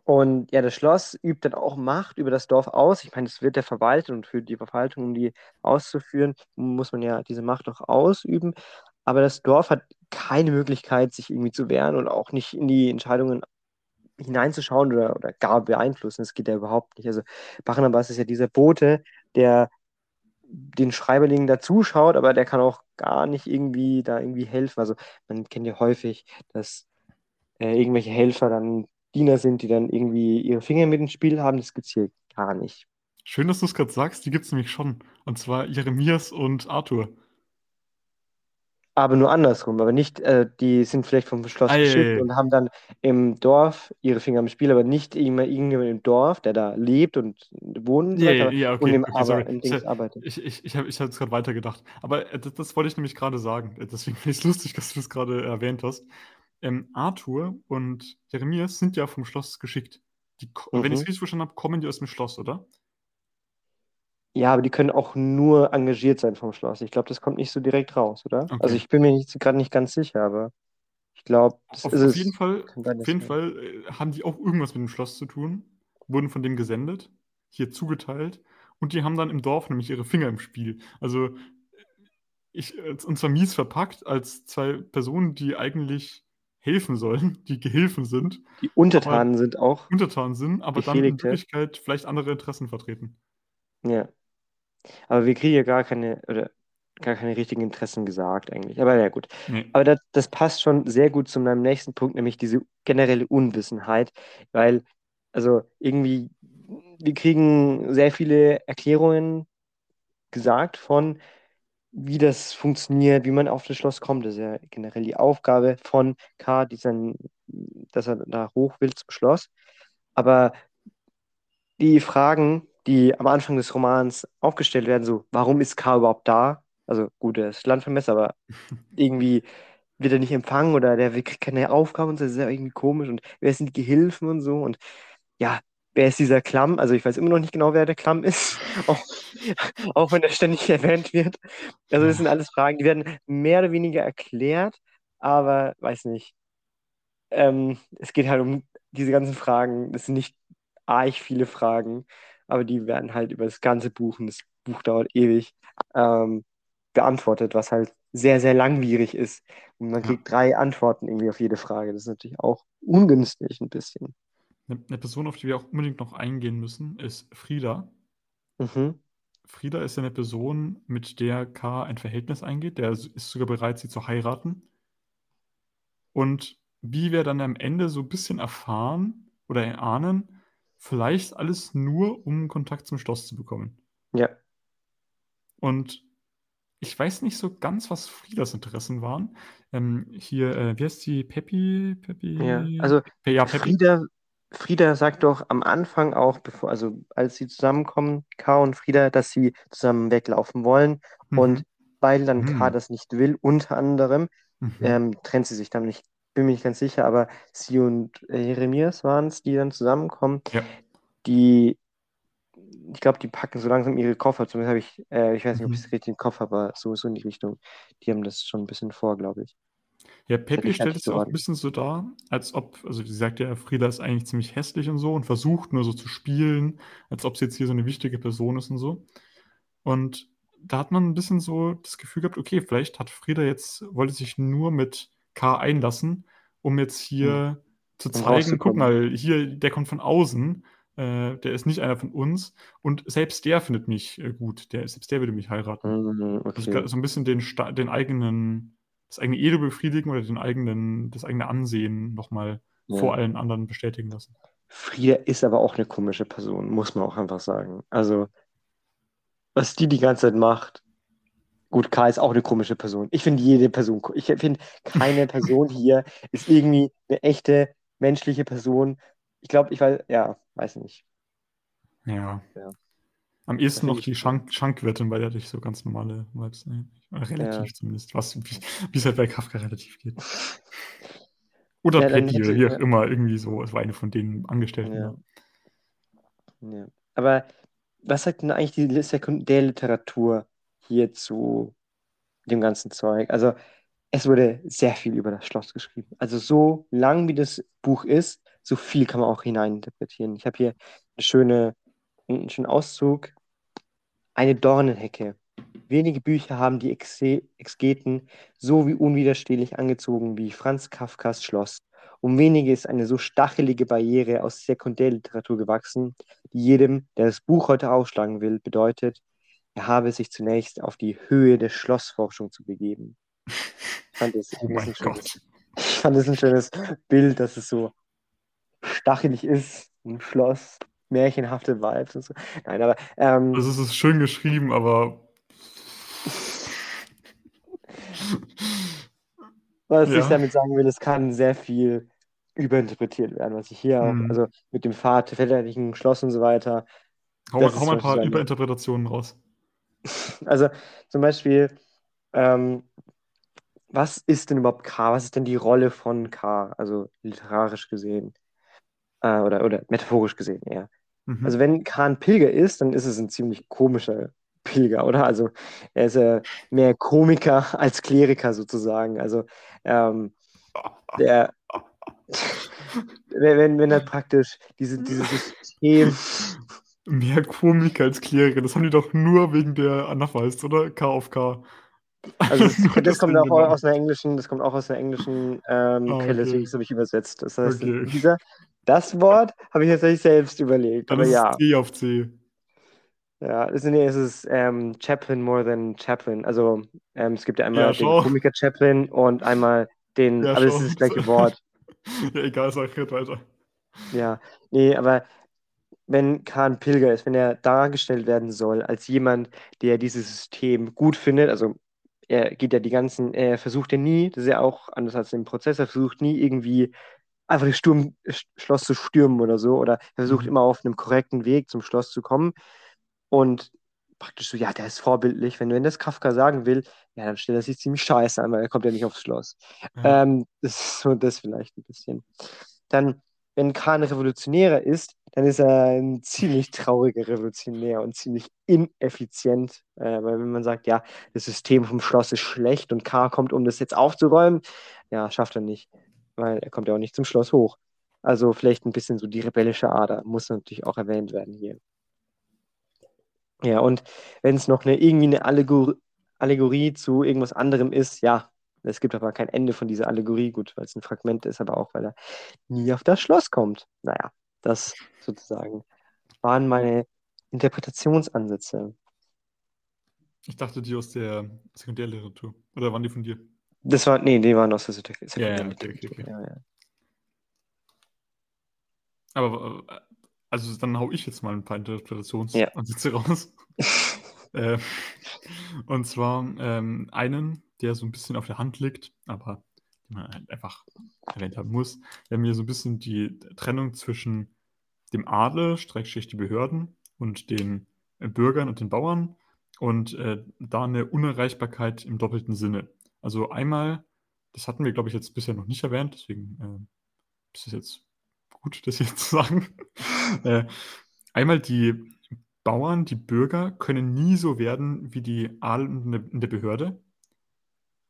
[SPEAKER 1] Und ja, das Schloss übt dann auch Macht über das Dorf aus. Ich meine, es wird ja verwaltet und für die Verwaltung, um die auszuführen, muss man ja diese Macht auch ausüben. Aber das Dorf hat keine Möglichkeit, sich irgendwie zu wehren und auch nicht in die Entscheidungen hineinzuschauen oder, oder gar beeinflussen. Das geht ja überhaupt nicht. Also Barnabas ist ja dieser Bote, der den Schreiberlingen da zuschaut, aber der kann auch gar nicht irgendwie da irgendwie helfen. Also man kennt ja häufig, dass äh, irgendwelche Helfer dann Diener sind, die dann irgendwie ihre Finger mit ins Spiel haben. Das gibt es hier gar nicht.
[SPEAKER 2] Schön, dass du es gerade sagst, die gibt es nämlich schon. Und zwar Jeremias und Arthur
[SPEAKER 1] aber nur andersrum, aber nicht, äh, die sind vielleicht vom Schloss
[SPEAKER 2] Ei,
[SPEAKER 1] geschickt und haben dann im Dorf ihre Finger im Spiel, aber nicht immer irgendjemand im Dorf, der da lebt und wohnt und,
[SPEAKER 2] Ja, ja, ja,
[SPEAKER 1] und
[SPEAKER 2] okay,
[SPEAKER 1] im,
[SPEAKER 2] okay,
[SPEAKER 1] aber im
[SPEAKER 2] Ich,
[SPEAKER 1] Dings arbeitet.
[SPEAKER 2] ich, ich, ich habe ich hab jetzt gerade weitergedacht. Aber äh, das, das wollte ich nämlich gerade sagen. Äh, Deswegen finde ich es lustig, dass du das gerade erwähnt hast. Ähm, Arthur und Jeremias sind ja vom Schloss geschickt. Die, ko- Wenn ich es
[SPEAKER 1] Mhm.
[SPEAKER 2] richtig verstanden habe, kommen die aus dem Schloss, oder?
[SPEAKER 1] Ja, aber die können auch nur engagiert sein vom Schloss. Ich glaube, das kommt nicht so direkt raus, oder? Also
[SPEAKER 2] Okay.
[SPEAKER 1] ich bin mir gerade nicht ganz sicher, aber ich glaube, das
[SPEAKER 2] Auf,
[SPEAKER 1] ist
[SPEAKER 2] auf jeden
[SPEAKER 1] es.
[SPEAKER 2] Fall, auf jeden. Fall äh, haben die auch irgendwas mit dem Schloss zu tun, wurden von dem gesendet, hier zugeteilt und die haben dann im Dorf nämlich ihre Finger im Spiel. Also ich, äh, und zwar mies verpackt als zwei Personen, die eigentlich helfen sollen, die Gehilfen sind,
[SPEAKER 1] Die Untertanen sind auch
[SPEAKER 2] untertan sind, aber dann in. Wirklichkeit vielleicht andere Interessen vertreten.
[SPEAKER 1] Ja. Aber wir kriegen ja gar keine, oder gar keine richtigen Interessen gesagt eigentlich. Aber ja, gut.
[SPEAKER 2] Nee.
[SPEAKER 1] Aber das, das passt schon sehr gut zu meinem nächsten Punkt, nämlich diese generelle Unwissenheit, weil, also irgendwie, wir kriegen sehr viele Erklärungen gesagt von, wie das funktioniert, wie man auf das Schloss kommt. Das ist ja generell die Aufgabe von K, diesen, dass er da hoch will zum Schloss. Aber die Fragen, die am Anfang des Romans aufgestellt werden, so, warum ist K überhaupt da? Also gut, er ist Landvermesser, aber irgendwie wird er nicht empfangen oder der kriegt keine Aufgabe und so, das ist ja irgendwie komisch. Und wer sind die Gehilfen und so? Und ja, wer ist dieser Klamm? Also ich weiß immer noch nicht genau, wer der Klamm ist, auch, auch wenn er ständig erwähnt wird. Also das sind alles Fragen, die werden mehr oder weniger erklärt, aber weiß nicht. Ähm, es geht halt um diese ganzen Fragen. Das sind nicht arg viele Fragen, aber die werden halt über das ganze Buch, und das Buch dauert ewig, ähm, beantwortet, was halt sehr, sehr langwierig ist. Und man
[SPEAKER 2] Ja.
[SPEAKER 1] kriegt drei Antworten irgendwie auf jede Frage. Das ist natürlich auch ungünstig ein bisschen.
[SPEAKER 2] Eine, Person, auf die wir auch unbedingt noch eingehen müssen, ist Frieda.
[SPEAKER 1] Mhm.
[SPEAKER 2] Frieda ist ja eine Person, mit der K ein Verhältnis eingeht. Der ist sogar bereit, sie zu heiraten. Und wie wir dann am Ende so ein bisschen erfahren oder erahnen, vielleicht alles nur, um Kontakt zum Schloss zu bekommen.
[SPEAKER 1] Ja.
[SPEAKER 2] Und ich weiß nicht so ganz, was Friedas Interessen waren. Ähm, hier, äh, wie heißt sie? Peppi? Peppi?
[SPEAKER 1] Ja, also
[SPEAKER 2] Pe- ja, Peppi.
[SPEAKER 1] Frieda, Frieda sagt doch am Anfang auch, bevor, also als sie zusammenkommen, K und Frieda, dass sie zusammen weglaufen wollen.
[SPEAKER 2] Mhm.
[SPEAKER 1] Und weil dann K
[SPEAKER 2] Mhm.
[SPEAKER 1] das nicht will, unter anderem,
[SPEAKER 2] Mhm.
[SPEAKER 1] ähm, trennt sie sich dann. Ich bin mir nicht ganz sicher, aber sie und Jeremias waren es, die dann zusammenkommen.
[SPEAKER 2] Ja.
[SPEAKER 1] Die, ich glaube, die packen so langsam ihre Koffer. Zumindest habe ich, äh, ich weiß nicht, ob ich
[SPEAKER 2] Mhm.
[SPEAKER 1] es richtig im Kopf habe, aber so, so in die Richtung. Die haben das schon ein bisschen vor, glaube ich.
[SPEAKER 2] Ja, Pepi
[SPEAKER 1] mich
[SPEAKER 2] stellt es auch ein bisschen so dar, als ob, also sie sagt ja, Frieda ist eigentlich ziemlich hässlich und so und versucht nur so zu spielen, als ob sie jetzt hier so eine wichtige Person ist und so. Und da hat man ein bisschen so das Gefühl gehabt, okay, vielleicht hat Frieda jetzt, wollte sich nur mit K einlassen, um jetzt hier zu
[SPEAKER 1] Um
[SPEAKER 2] zeigen, guck mal, hier, der kommt von außen, äh, der ist nicht einer von uns und selbst der findet mich äh, gut, der, selbst der würde mich heiraten.
[SPEAKER 1] Mhm,
[SPEAKER 2] Also
[SPEAKER 1] okay.
[SPEAKER 2] ga- so ein bisschen den, den eigenen, das eigene Ego befriedigen oder den eigenen, das eigene Ansehen nochmal
[SPEAKER 1] Ja.
[SPEAKER 2] vor allen anderen bestätigen lassen.
[SPEAKER 1] Frieda ist aber auch eine komische Person, muss man auch einfach sagen. Also, was die die ganze Zeit macht. Gut, K ist auch eine komische Person. Ich finde jede Person, ich finde keine Person hier ist irgendwie eine echte menschliche Person. Ich glaube, ich weiß, ja, weiß nicht.
[SPEAKER 2] Ja.
[SPEAKER 1] Ja.
[SPEAKER 2] Am ehesten noch die. Schank Schankwirtin, bei der hatte ich so ganz normale Vibes. Ne? Relativ
[SPEAKER 1] Ja.
[SPEAKER 2] zumindest, was, wie wie es halt bei Kafka relativ geht. Oder
[SPEAKER 1] Ja,
[SPEAKER 2] Patty
[SPEAKER 1] hätte-
[SPEAKER 2] wie auch
[SPEAKER 1] ja.
[SPEAKER 2] immer, irgendwie so. Es war eine von den Angestellten.
[SPEAKER 1] Ja. Ja. Aber was sagt denn eigentlich die Sekundärliteratur hier zu dem ganzen Zeug? Also, es wurde sehr viel über das Schloss geschrieben. Also, so lang wie das Buch ist, so viel kann man auch hineininterpretieren. Ich habe hier eine schöne, einen schönen Auszug. Eine Dornenhecke. Wenige Bücher haben die Exe Exegeten so wie unwiderstehlich angezogen wie Franz Kafkas Schloss. Um wenige ist eine so stachelige Barriere aus Sekundärliteratur gewachsen, die jedem, der das Buch heute aufschlagen will, bedeutet, habe sich zunächst auf die Höhe der Schlossforschung zu begeben. Ich fand das,
[SPEAKER 2] Oh
[SPEAKER 1] ein schönes,
[SPEAKER 2] Gott.
[SPEAKER 1] ich fand das ein schönes Bild, dass es so stachelig ist, ein Schloss, märchenhafte Vibes und so. Nein, aber ähm,
[SPEAKER 2] Also es ist schön geschrieben, aber
[SPEAKER 1] Was
[SPEAKER 2] Ja.
[SPEAKER 1] ich damit sagen will, es kann sehr viel überinterpretiert werden, was ich hier auch,
[SPEAKER 2] Mhm.
[SPEAKER 1] also mit dem Pfad, väterlichen Schloss und so weiter.
[SPEAKER 2] hau, hau mal ein paar Überinterpretationen raus.
[SPEAKER 1] Also zum Beispiel, ähm, was ist denn überhaupt K? Was ist denn die Rolle von K? Also literarisch gesehen. Äh, oder, oder metaphorisch gesehen eher.
[SPEAKER 2] Mhm.
[SPEAKER 1] Also wenn K ein Pilger ist, dann ist es ein ziemlich komischer Pilger, oder? Also er ist äh, mehr Komiker als Kleriker sozusagen. Also ähm, der, wenn, wenn er praktisch diese, dieses System,
[SPEAKER 2] Mehr Komik als Kleriker. Das haben die doch nur wegen der Anapha heißt, oder? K auf K.
[SPEAKER 1] also das,
[SPEAKER 2] Nur
[SPEAKER 1] das kommt auch aus einer englischen, das kommt auch aus einer englischen ähm,
[SPEAKER 2] Ah,
[SPEAKER 1] Quelle,
[SPEAKER 2] okay.
[SPEAKER 1] deswegen habe ich übersetzt. Das heißt,
[SPEAKER 2] Okay.
[SPEAKER 1] dieser, das Wort habe ich tatsächlich selbst überlegt.
[SPEAKER 2] Dann
[SPEAKER 1] Aber ja,
[SPEAKER 2] es C auf C.
[SPEAKER 1] ja, es ist, nee, es ist ähm, Chaplin more than Chaplin. Also ähm, es gibt ja einmal
[SPEAKER 2] Ja,
[SPEAKER 1] den. Komiker Chaplin und einmal den,
[SPEAKER 2] Ja,
[SPEAKER 1] aber es ist das gleiche Wort.
[SPEAKER 2] Ja, egal, sag red weiter.
[SPEAKER 1] Ja, nee, aber wenn Khan Pilger ist, wenn er dargestellt werden soll als jemand, der dieses System gut findet, also er geht ja die ganzen, er versucht ja nie, das ist ja auch anders als im Prozess, er versucht nie irgendwie einfach das Sturm, Sch- Schloss zu stürmen oder so, oder er versucht
[SPEAKER 2] Mhm.
[SPEAKER 1] immer auf einem korrekten Weg zum Schloss zu kommen und praktisch so, ja, der ist vorbildlich, wenn, wenn das Kafka sagen will, ja, dann stellt er sich ziemlich scheiße an, weil er kommt ja nicht aufs Schloss.
[SPEAKER 2] Ja.
[SPEAKER 1] Ähm, das ist so das vielleicht ein bisschen. Dann, wenn Khan Revolutionärer ist, dann ist er ein ziemlich trauriger Revolutionär und ziemlich ineffizient, äh, weil wenn man sagt, ja, das System vom Schloss ist schlecht und K kommt, um das jetzt aufzuräumen, ja, schafft er nicht, weil er kommt ja auch nicht zum Schloss hoch. Also vielleicht ein bisschen so die rebellische Ader muss natürlich auch erwähnt werden hier. Ja, und wenn es noch eine, irgendwie eine Allegor Allegorie zu irgendwas anderem ist, ja, es gibt aber kein Ende von dieser Allegorie, gut, weil es ein Fragment ist, aber auch, weil er nie auf das Schloss kommt. Naja, das sozusagen waren meine Interpretationsansätze.
[SPEAKER 2] Ich dachte, die aus der Sekundärliteratur. Oder waren die von dir?
[SPEAKER 1] Das war, nee, die waren aus der Sekundär-
[SPEAKER 2] Ja, ja,
[SPEAKER 1] Sekundärliteratur.
[SPEAKER 2] okay, okay, okay.
[SPEAKER 1] Ja, ja.
[SPEAKER 2] Aber, äh, also dann hau ich jetzt mal ein paar Interpretationsansätze raus. äh, und zwar ähm, einen, der so ein bisschen auf der Hand liegt, aber den man halt einfach erwähnt haben muss. Wir haben hier so ein bisschen die Trennung zwischen dem Adel, Streckstrich die Behörden und den äh, Bürgern und den Bauern und äh, da eine Unerreichbarkeit im doppelten Sinne. Also einmal, das hatten wir, glaube ich, jetzt bisher noch nicht erwähnt, deswegen äh, ist es jetzt gut, das jetzt zu sagen. äh, einmal die Bauern, die Bürger können nie so werden wie die Adel in der, in der Behörde.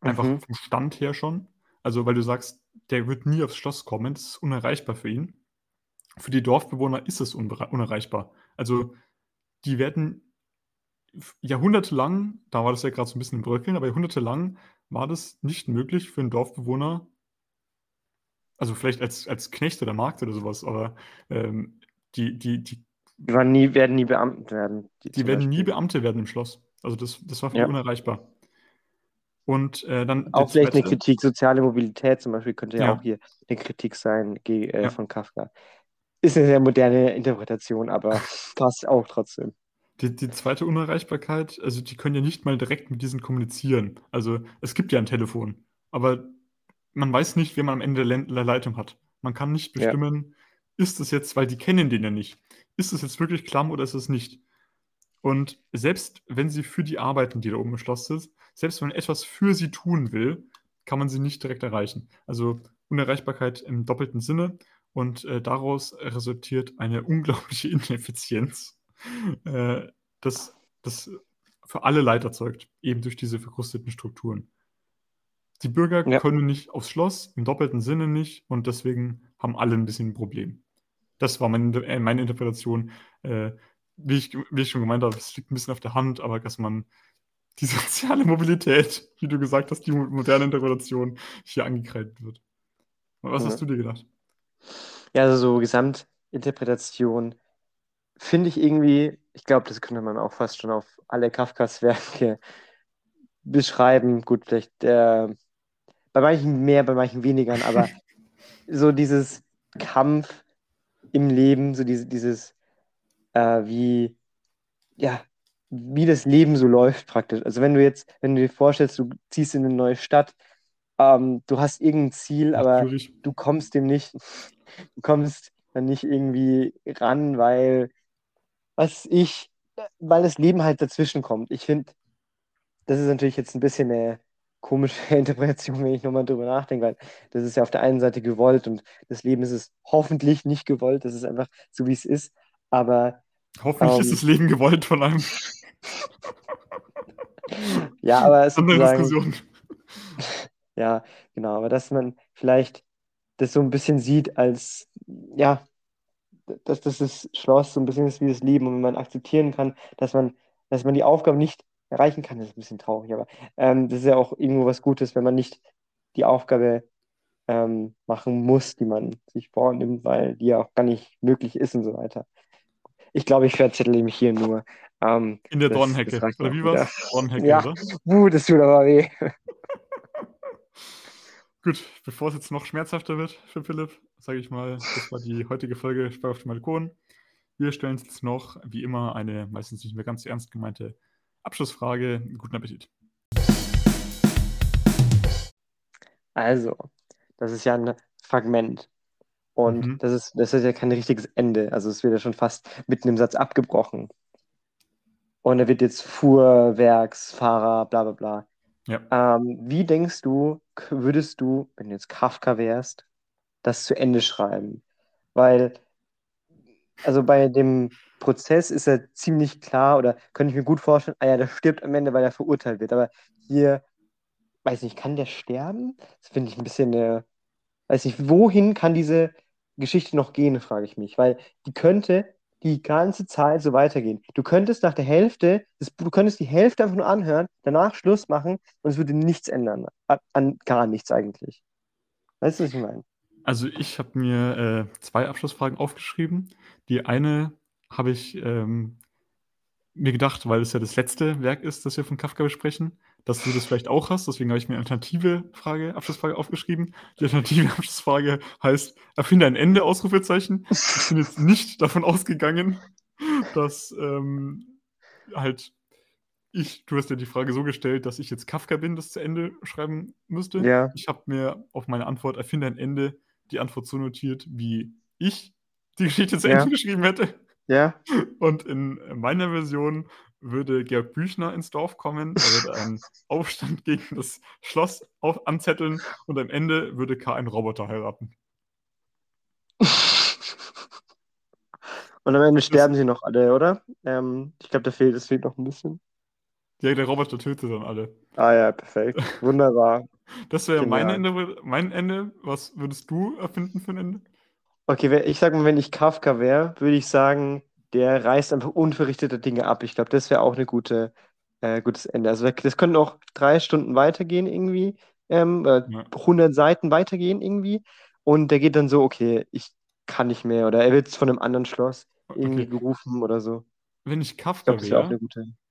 [SPEAKER 2] Einfach
[SPEAKER 1] Mhm.
[SPEAKER 2] vom Stand her schon. Also, weil du sagst, der wird nie aufs Schloss kommen, das ist unerreichbar für ihn. Für die Dorfbewohner ist es unerreichbar. Also, die werden jahrhundertelang, da war das ja gerade so ein bisschen im Bröckeln, aber jahrhundertelang war das nicht möglich für einen Dorfbewohner, also vielleicht als, als Knecht oder Magd oder sowas, aber ähm, die, die, die,
[SPEAKER 1] die waren nie, werden nie Beamten werden.
[SPEAKER 2] Die, die werden Beispiel. nie Beamte werden im Schloss. Also das, das war für ja. unerreichbar. Und äh, dann.
[SPEAKER 1] Auch vielleicht zweite, eine Kritik, soziale Mobilität zum Beispiel könnte ja, ja auch hier eine Kritik sein äh, ja. von Kafka. Ist eine sehr moderne Interpretation, aber passt auch trotzdem.
[SPEAKER 2] Die, die zweite Unerreichbarkeit, also die können ja nicht mal direkt mit diesen kommunizieren. Also es gibt ja ein Telefon, aber man weiß nicht, wer man am Ende der Leitung hat. Man kann nicht bestimmen, ja. ist es jetzt, weil die kennen den ja nicht, ist es jetzt wirklich Klamm oder ist es nicht? Und selbst wenn sie für die arbeiten, die da oben im Schloss sind, selbst wenn man etwas für sie tun will, kann man sie nicht direkt erreichen. Also Unerreichbarkeit im doppelten Sinne und äh, daraus resultiert eine unglaubliche Ineffizienz, äh, das, das für alle Leid erzeugt, eben durch diese verkrusteten Strukturen. Die Bürger ja. können nicht aufs Schloss, im doppelten Sinne nicht, und deswegen haben alle ein bisschen ein Problem. Das war meine, äh, meine Interpretation. Äh, wie, ich, wie ich schon gemeint habe, es liegt ein bisschen auf der Hand, aber dass man die soziale Mobilität, wie du gesagt hast, die moderne Interpretation hier angekreidet wird. Was ja. hast du dir gedacht?
[SPEAKER 1] Ja, also so Gesamtinterpretation finde ich irgendwie, ich glaube, das könnte man auch fast schon auf alle Kafkas Werke beschreiben. Gut, vielleicht äh, bei manchen mehr, bei manchen weniger, aber so dieses Kampf im Leben, so diese, dieses, äh, wie, ja, wie das Leben so läuft praktisch. Also wenn du jetzt, wenn du dir vorstellst, du ziehst in eine neue Stadt, ähm, du hast irgendein Ziel, aber Natürlich. du kommst dem nicht, du kommst dann nicht irgendwie ran, weil, was ich, weil das Leben halt dazwischen kommt. Ich finde, das ist natürlich jetzt ein bisschen eine komische Interpretation, wenn ich nochmal drüber nachdenke, weil das ist ja auf der einen Seite gewollt und das Leben ist es hoffentlich nicht gewollt, das ist einfach so, wie es ist, aber
[SPEAKER 2] Hoffentlich ähm, ist das Leben gewollt von einem.
[SPEAKER 1] ja, aber es ist eine Diskussion. Ja, genau, aber dass man vielleicht das so ein bisschen sieht als, ja, dass das, das Schloss so ein bisschen ist wie das Leben und wenn man akzeptieren kann, dass man, dass man die Aufgabe nicht erreichen kann, das ist ein bisschen traurig, aber ähm, das ist ja auch irgendwo was Gutes, wenn man nicht die Aufgabe ähm, machen muss, die man sich vornimmt, weil die ja auch gar nicht möglich ist und so weiter. Ich glaube, ich verzettle mich hier nur.
[SPEAKER 2] Ähm, In der Dornhecke. Oder wie war's?
[SPEAKER 1] Dornhecke, ja. oder? Uh, das tut aber weh.
[SPEAKER 2] Gut, bevor es jetzt noch schmerzhafter wird für Philipp, sage ich mal, das war die heutige Folge Sperr auf dem Balkon. Wir stellen uns jetzt noch, wie immer, eine meistens nicht mehr ganz ernst gemeinte Abschlussfrage. Guten Appetit.
[SPEAKER 1] Also, das ist ja ein Fragment. Und mhm. das, ist, das ist ja kein richtiges Ende. Also es wird ja schon fast mitten im Satz abgebrochen. Und er wird jetzt Fuhrwerksfahrer, bla bla bla. Ja. Ähm, wie denkst du, würdest du, wenn du jetzt Kafka wärst, das zu Ende schreiben? Weil, also bei dem Prozess ist er ziemlich klar, oder könnte ich mir gut vorstellen, ah ja, der stirbt am Ende, weil er verurteilt wird. Aber hier, weiß nicht, kann der sterben? Das finde ich ein bisschen, äh, weiß nicht, wohin kann diese Geschichte noch gehen, frage ich mich, weil die könnte die ganze Zeit so weitergehen. Du könntest nach der Hälfte, das, du könntest die Hälfte einfach nur anhören, danach Schluss machen und es würde nichts ändern. An, an gar nichts eigentlich. Weißt du, was ich meine?
[SPEAKER 2] Also ich habe mir äh, zwei Abschlussfragen aufgeschrieben. Die eine habe ich ähm, mir gedacht, weil es ja das letzte Werk ist, das wir von Kafka besprechen, dass du das vielleicht auch hast. Deswegen habe ich mir eine alternative Frage, Abschlussfrage aufgeschrieben. Die alternative Abschlussfrage heißt, erfinde ein Ende, Ausrufezeichen. Ich bin jetzt nicht davon ausgegangen, dass ähm, halt ich, du hast ja die Frage so gestellt, dass ich jetzt Kafka bin, das zu Ende schreiben müsste. Ja. Ich habe mir auf meine Antwort, erfinde ein Ende, die Antwort so notiert, wie ich die Geschichte zu ja. Ende geschrieben hätte. Ja. Und in meiner Version würde Georg Büchner ins Dorf kommen, er würde einen Aufstand gegen das Schloss auf, anzetteln und am Ende würde K einen Roboter heiraten.
[SPEAKER 1] Und am Ende sterben das, sie noch alle, oder? Ähm, ich glaube, da fehlt, es fehlt noch ein bisschen.
[SPEAKER 2] Ja, der Roboter tötet dann alle.
[SPEAKER 1] Ah ja, perfekt. Wunderbar.
[SPEAKER 2] Das wäre mein. Ende, mein Ende. Was würdest du erfinden für ein Ende?
[SPEAKER 1] Okay, ich sag mal, wenn ich Kafka wäre, würde ich sagen, der reißt einfach unverrichtete Dinge ab. Ich glaube, das wäre auch eine gute, äh, gutes Ende. Also das könnten auch drei Stunden weitergehen irgendwie, ähm, oder
[SPEAKER 2] Ja,
[SPEAKER 1] 100 Seiten weitergehen irgendwie. Und der geht dann so, okay, ich kann nicht mehr. Oder er wird von einem anderen Schloss irgendwie
[SPEAKER 2] okay.
[SPEAKER 1] gerufen oder so.
[SPEAKER 2] Wenn ich Kafka
[SPEAKER 1] wäre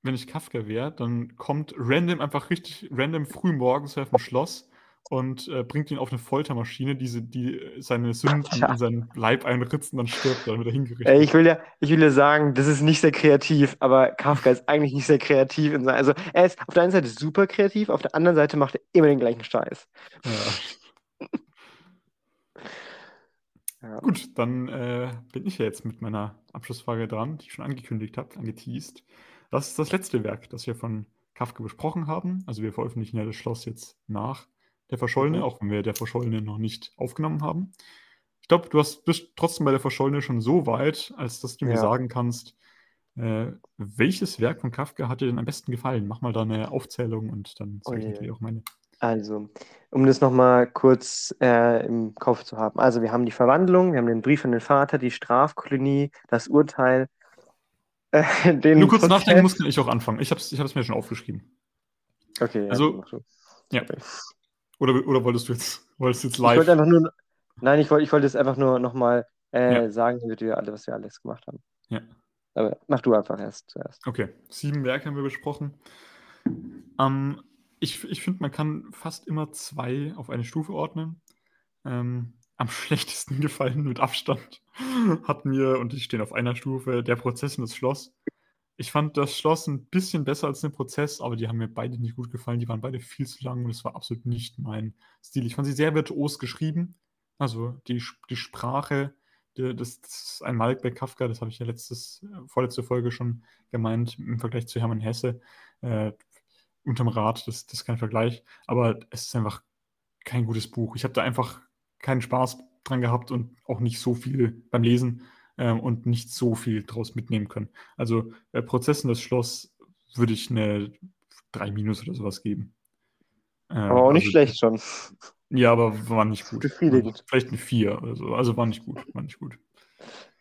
[SPEAKER 2] wenn ich Kafka wäre, dann kommt random einfach richtig random früh morgens auf ein Schloss und äh, bringt ihn auf eine Foltermaschine, die, die äh, seine Sünden
[SPEAKER 1] Ja.
[SPEAKER 2] in seinen Leib einritzt und dann stirbt er, dann wird er hingerichtet.
[SPEAKER 1] ich will ja, ich will ja sagen, das ist nicht sehr kreativ, aber Kafka ist eigentlich nicht sehr kreativ. In also er ist auf der einen Seite super kreativ, auf der anderen Seite macht er immer den gleichen Scheiß.
[SPEAKER 2] Ja.
[SPEAKER 1] Ja.
[SPEAKER 2] Gut, dann äh, bin ich ja jetzt mit meiner Abschlussfrage dran, die ich schon angekündigt habe, angeteased. Das ist das letzte Werk, das wir von Kafka besprochen haben. Also wir veröffentlichen ja das Schloss jetzt nach der Verschollene,
[SPEAKER 1] Mhm.
[SPEAKER 2] auch wenn wir der Verschollene noch nicht aufgenommen haben. Ich glaube, du hast, bist trotzdem bei der Verschollene schon so weit, als dass du mir
[SPEAKER 1] Ja.
[SPEAKER 2] sagen kannst, äh, welches Werk von Kafka hat dir denn am besten gefallen? Mach mal da eine Aufzählung und dann sage ich
[SPEAKER 1] Ui.
[SPEAKER 2] natürlich auch meine.
[SPEAKER 1] Also, um das nochmal kurz äh, im Kopf zu haben. Also, wir haben die Verwandlung, wir haben den Brief an den Vater, die Strafkolonie, das Urteil, äh, den
[SPEAKER 2] du kurz
[SPEAKER 1] Prozess.
[SPEAKER 2] nachdenken musst, kann ich auch anfangen. Ich habe es ich hab's mir schon aufgeschrieben.
[SPEAKER 1] Okay,
[SPEAKER 2] Also. Ja.
[SPEAKER 1] Sorry.
[SPEAKER 2] Oder, oder wolltest du jetzt, wolltest du jetzt
[SPEAKER 1] Ich wollte
[SPEAKER 2] live?
[SPEAKER 1] einfach nur, nein, ich wollte, ich wollte es einfach nur nochmal äh,
[SPEAKER 2] Ja.
[SPEAKER 1] sagen, damit wir alle, was wir alles gemacht haben.
[SPEAKER 2] Ja.
[SPEAKER 1] Aber mach du einfach erst zuerst.
[SPEAKER 2] Okay, sieben Werke haben wir besprochen. Ähm, ich ich finde, man kann fast immer zwei auf eine Stufe ordnen. Ähm, am schlechtesten gefallen mit Abstand hat mir, und die stehen auf einer Stufe, der Prozess und das Schloss. Ich fand das Schloss ein bisschen besser als den Prozess, aber die haben mir beide nicht gut gefallen. Die waren beide viel zu lang und es war absolut nicht mein Stil. Ich fand sie sehr virtuos geschrieben. Also die, die Sprache, die, das, das ist ein Malik bei Kafka, das habe ich ja letztes, äh, vorletzte Folge schon gemeint, im Vergleich zu Hermann Hesse. Äh, unterm Rad, das, das ist kein Vergleich. Aber es ist einfach kein gutes Buch. Ich habe da einfach keinen Spaß dran gehabt und auch nicht so viel beim Lesen ähm, und nicht so viel draus mitnehmen können. Also äh, Prozess in das Schloss würde ich eine 3 Minus oder sowas geben. Äh,
[SPEAKER 1] Aber auch nicht
[SPEAKER 2] also,
[SPEAKER 1] schlecht schon.
[SPEAKER 2] Ja, aber war nicht gut.
[SPEAKER 1] Befriedigend.
[SPEAKER 2] Vielleicht eine 4 oder so. Also war nicht gut. War nicht gut.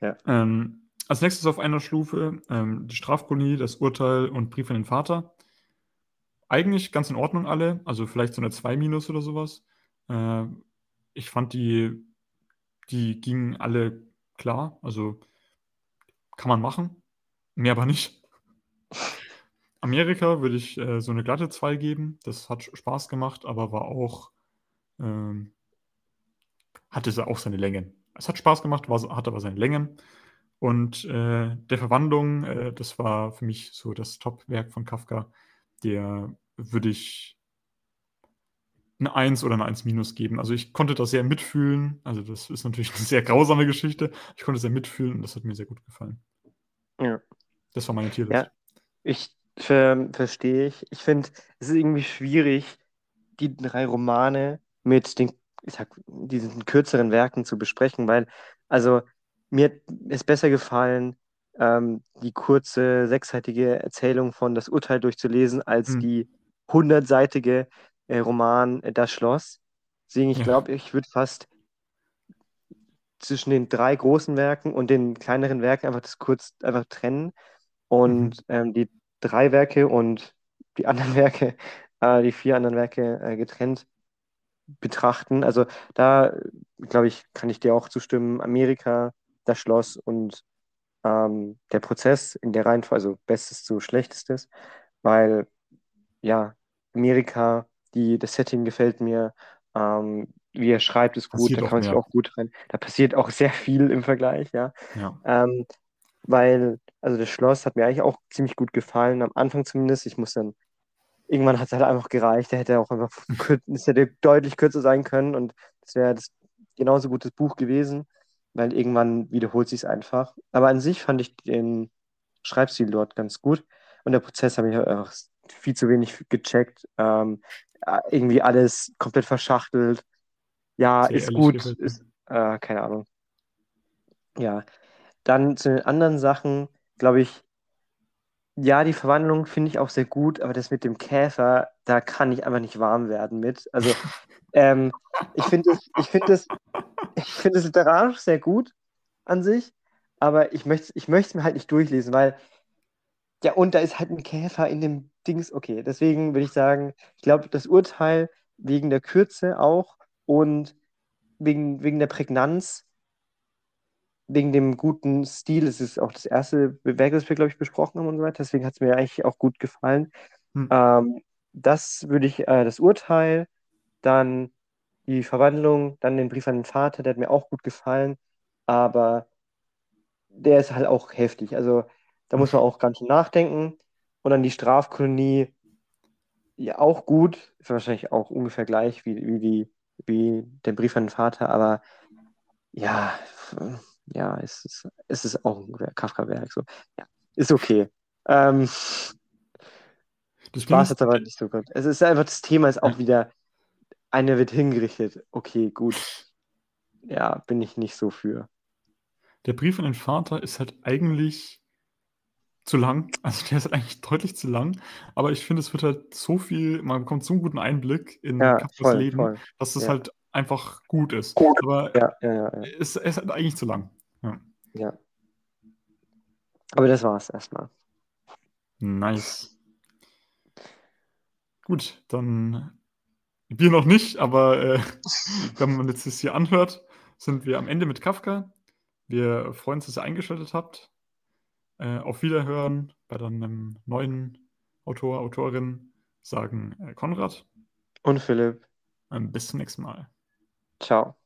[SPEAKER 1] Ja.
[SPEAKER 2] Ähm, als nächstes auf einer Stufe ähm, die Strafkolonie, das Urteil und Brief an den Vater. Eigentlich ganz in Ordnung alle. Also vielleicht so eine 2 Minus oder sowas. Äh, ich fand die, die gingen alle klar. Also kann man machen. Mehr aber nicht. Amerika würde ich äh, so eine glatte 2 geben. Das hat Spaß gemacht, aber war auch ähm, hatte auch seine Längen. Es hat Spaß gemacht, war, hatte aber seine Längen. Und äh, der Verwandlung, äh, das war für mich so das Top-Werk von Kafka. Der würde ich eine 1 oder eine 1 minus geben. Also ich konnte das sehr mitfühlen. Also das ist natürlich eine sehr grausame Geschichte. Ich konnte sehr mitfühlen und das hat mir sehr gut gefallen.
[SPEAKER 1] Ja.
[SPEAKER 2] Das war meine Tierlist.
[SPEAKER 1] Ja, ich ver verstehe ich. Ich finde, es ist irgendwie schwierig, die drei Romane mit den, ich sag, diesen kürzeren Werken zu besprechen, weil, also, mir es besser gefallen, ähm, die kurze, sechsseitige Erzählung von Das Urteil durchzulesen, als
[SPEAKER 2] Hm.
[SPEAKER 1] die hundertseitige äh, Roman äh, Das Schloss. Deswegen, ich glaube, ich würde fast zwischen den drei großen Werken und den kleineren Werken einfach das kurz einfach trennen und ähm, die drei Werke und die anderen Werke, äh, die vier anderen Werke äh, getrennt betrachten. Also da, glaube ich, kann ich dir auch zustimmen. Amerika, das Schloss und ähm, der Prozess in der Reihenfolge, also Bestes zu Schlechtestes, weil ja, Amerika, die, das Setting gefällt mir, ähm, wie er schreibt, ist gut, da
[SPEAKER 2] auch
[SPEAKER 1] kann man sich auch gut rein. Da passiert auch sehr viel im Vergleich, ja.
[SPEAKER 2] Ja.
[SPEAKER 1] Ähm, weil, also das Schloss hat mir eigentlich auch ziemlich gut gefallen, am Anfang zumindest. Ich muss dann, irgendwann hat es halt einfach gereicht. Der hätte auch einfach, es hätte deutlich kürzer sein können und es wäre das genauso gutes Buch gewesen, weil irgendwann wiederholt sich es einfach. Aber an sich fand ich den Schreibstil dort ganz gut und der Prozess habe ich einfach viel zu wenig gecheckt. Ähm, äh, irgendwie alles komplett verschachtelt. Ja,
[SPEAKER 2] Sehr
[SPEAKER 1] ist gut, ist, äh, keine Ahnung. Ja, dann zu den anderen Sachen, glaube ich, ja, die Verwandlung finde ich auch sehr gut, aber das mit dem Käfer da kann ich einfach nicht warm werden mit. Also, ähm, ich finde es, ich finde es, ich finde es literarisch sehr gut an sich, aber ich möchte ich möchte es mir halt nicht durchlesen, weil ja, und da ist halt ein Käfer in dem Dings. Okay, deswegen würde ich sagen, ich glaube, das Urteil wegen der Kürze auch und wegen, wegen der Prägnanz, wegen dem guten Stil, es ist auch das erste Werk, das wir, glaube ich, besprochen haben und so weiter, deswegen hat es mir eigentlich auch gut gefallen.
[SPEAKER 2] Hm.
[SPEAKER 1] Ähm, das würde ich, äh, das Urteil, dann die Verwandlung, dann den Brief an den Vater, der hat mir auch gut gefallen, aber der ist halt auch heftig. Also da muss man auch ganz schön nachdenken. Und dann die Strafkolonie, ja, auch gut, ist wahrscheinlich auch ungefähr gleich wie, wie, die, wie der Brief an den Vater, aber ja, ja, es ist, es ist auch ein Kafka-Werk. So. Ja, ist okay. Ähm,
[SPEAKER 2] Das
[SPEAKER 1] Spaß
[SPEAKER 2] ist,
[SPEAKER 1] hat aber nicht so gut. Es ist einfach, das Thema ist auch
[SPEAKER 2] Ja.
[SPEAKER 1] wieder, einer wird hingerichtet. Okay, gut. Ja, bin ich nicht so für.
[SPEAKER 2] der Brief an den Vater ist halt eigentlich zu lang. Also der ist halt eigentlich deutlich zu lang. Aber ich finde, es wird halt so viel, man bekommt so einen guten Einblick in
[SPEAKER 1] Ja,
[SPEAKER 2] Kafkas
[SPEAKER 1] voll,
[SPEAKER 2] Leben,
[SPEAKER 1] voll.
[SPEAKER 2] dass es
[SPEAKER 1] Ja.
[SPEAKER 2] halt einfach gut ist.
[SPEAKER 1] Gut.
[SPEAKER 2] Aber
[SPEAKER 1] Ja, ja, ja, ja.
[SPEAKER 2] es, es ist halt eigentlich zu lang. Ja.
[SPEAKER 1] ja. Aber das war's erstmal.
[SPEAKER 2] Nice. Gut, dann wir noch nicht, aber äh, wenn man jetzt das hier anhört, sind wir am Ende mit Kafka. Wir freuen uns, dass ihr eingeschaltet habt. Äh, auf Wiederhören bei dann einem neuen Autor, Autorin, sagen äh, Konrad.
[SPEAKER 1] Und Philipp,
[SPEAKER 2] Ähm, bis zum nächsten Mal.
[SPEAKER 1] ciao.